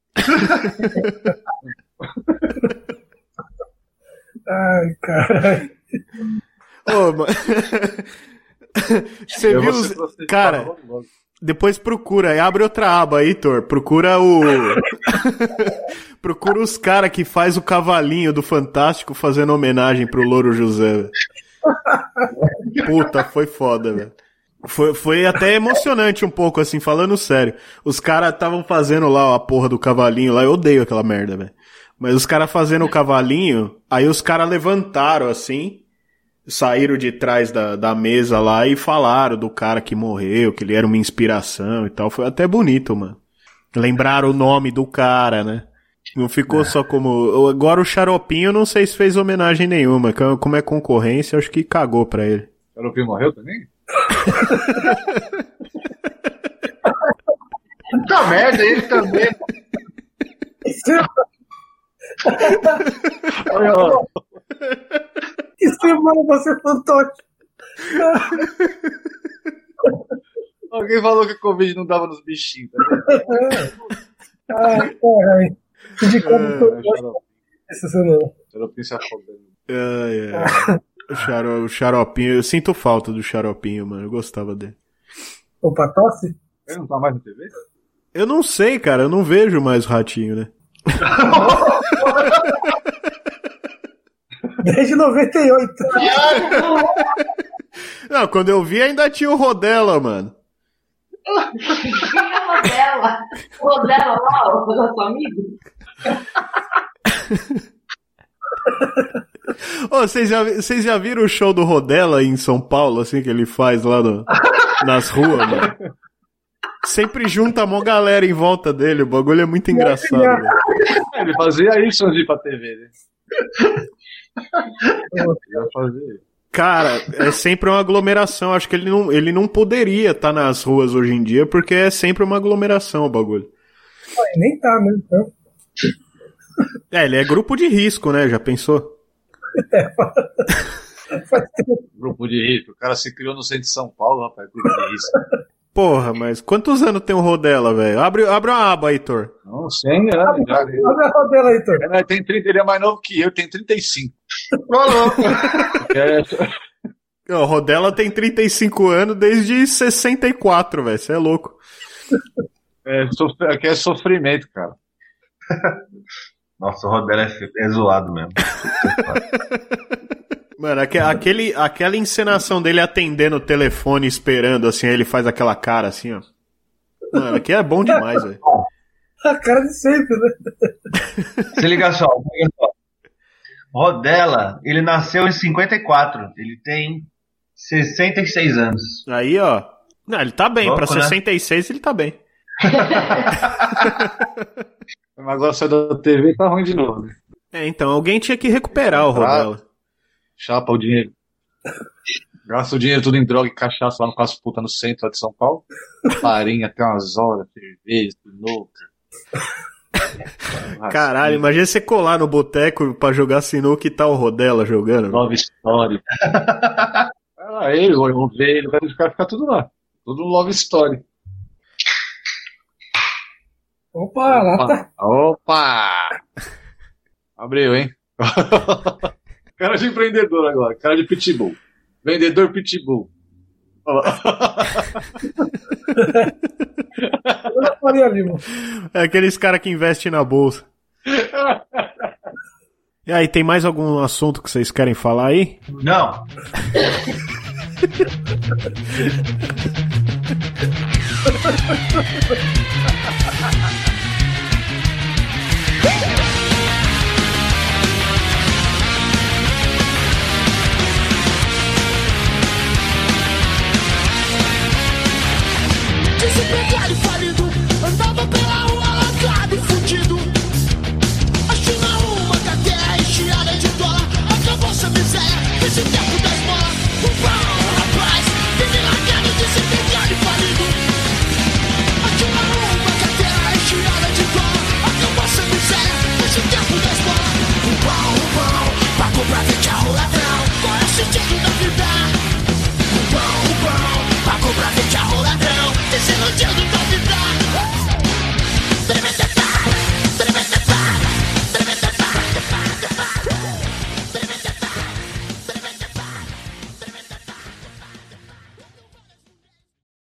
Ai, caralho. Ô, ma- <laughs> Você viu os... Cara, depois procura, aí abre outra aba aí, Thor. Procura o. <laughs> procura os caras que faz o cavalinho do Fantástico fazendo homenagem pro Louro José. Puta, foi foda, velho. Foi, foi até emocionante um pouco, assim, falando sério. Os caras estavam fazendo lá a porra do cavalinho lá, eu odeio aquela merda, velho. Mas os caras fazendo o cavalinho, aí os caras levantaram assim, saíram de trás da, da mesa lá e falaram do cara que morreu, que ele era uma inspiração e tal. Foi até bonito, mano. Lembraram o nome do cara, né? Não ficou só como. Agora o Xaropinho, não sei se fez homenagem nenhuma. que Como é concorrência, acho que cagou pra ele. O Xaropinho morreu também? Puta merda, ele também. Que semana você fantástico. Alguém falou que o Covid não dava nos bichinhos, tá? Ai, caralho. De como É, foi Xaropinho. essa semana? Xaropinho se afogando. Ai, ai. <laughs> O, xaro, o xaropinho, eu sinto falta do xaropinho, mano. Eu gostava dele. Opa, tosse? Ele não tá mais na TV? Eu não sei, cara, eu não vejo mais o ratinho, né? <laughs> Desde 98. <laughs> Não, quando eu vi ainda tinha o Rodela, mano. É Rodela? O Rodela lá, o nosso amigo? <laughs> Vocês já, vi- vocês já viram o show do Rodela em São Paulo, assim, que ele faz lá no- nas ruas, mano? <laughs> Sempre junta a mó galera em volta dele, o bagulho é muito engraçado. É, <laughs> Ele fazia isso antes de ir pra TV, né? Cara, é sempre uma aglomeração. Acho que ele não, ele não poderia estar nas ruas hoje em dia, porque é sempre uma aglomeração o bagulho. Nem tá, né? Então, É, ele é grupo de risco, né? Já pensou? Grupo de risco. O cara se criou no centro de São Paulo, rapaz. Grupo de risco. Porra, mas quantos anos tem o Rodela, velho? Abre, abre uma aba, Heitor. Não, 100 anos já. Abre a rodela Heitor. Ele, tem 30, ele é mais novo que eu, tem 35. Ô, louco. É, O Rodela tem 35 anos desde 64, velho. Você é louco. é, aqui é sofrimento, cara. Nossa, o Rodela é, é zoado mesmo. <laughs> Mano, aque- aquele, aquela encenação dele atendendo o telefone, esperando, assim, aí ele faz aquela cara assim, ó. Mano, aqui é bom demais, velho. <laughs> A cara de sempre, né? <laughs> Se liga só, se liga só. Rodela, ele nasceu em 54. Ele tem 66 anos. Aí, ó. Não, ele tá bem. Louco, pra né? 66 ele tá bem. <laughs> Mas agora saiu da TV e tá ruim de novo. Né? É, então, alguém tinha que recuperar o. Rodela. Chapa o dinheiro. Gasta o dinheiro tudo em droga e cachaça lá no Caso Puta no centro lá de São Paulo. Farinha até umas horas, cerveja, sinuca. Caralho, imagina você colar no boteco pra jogar sinuca e tá o Rodela jogando. Love Story. ah, ele, o ovelho, vai ficar, ficar tudo lá. Tudo Love Story. Opa, lá tá. Opa! Abriu, hein? <laughs> cara de empreendedor agora, cara de pitbull. Vendedor pitbull. Olha lá. Olha a Faria Lima. É aqueles caras que investem na bolsa. E aí, tem mais algum assunto que vocês querem falar aí? Não. <laughs>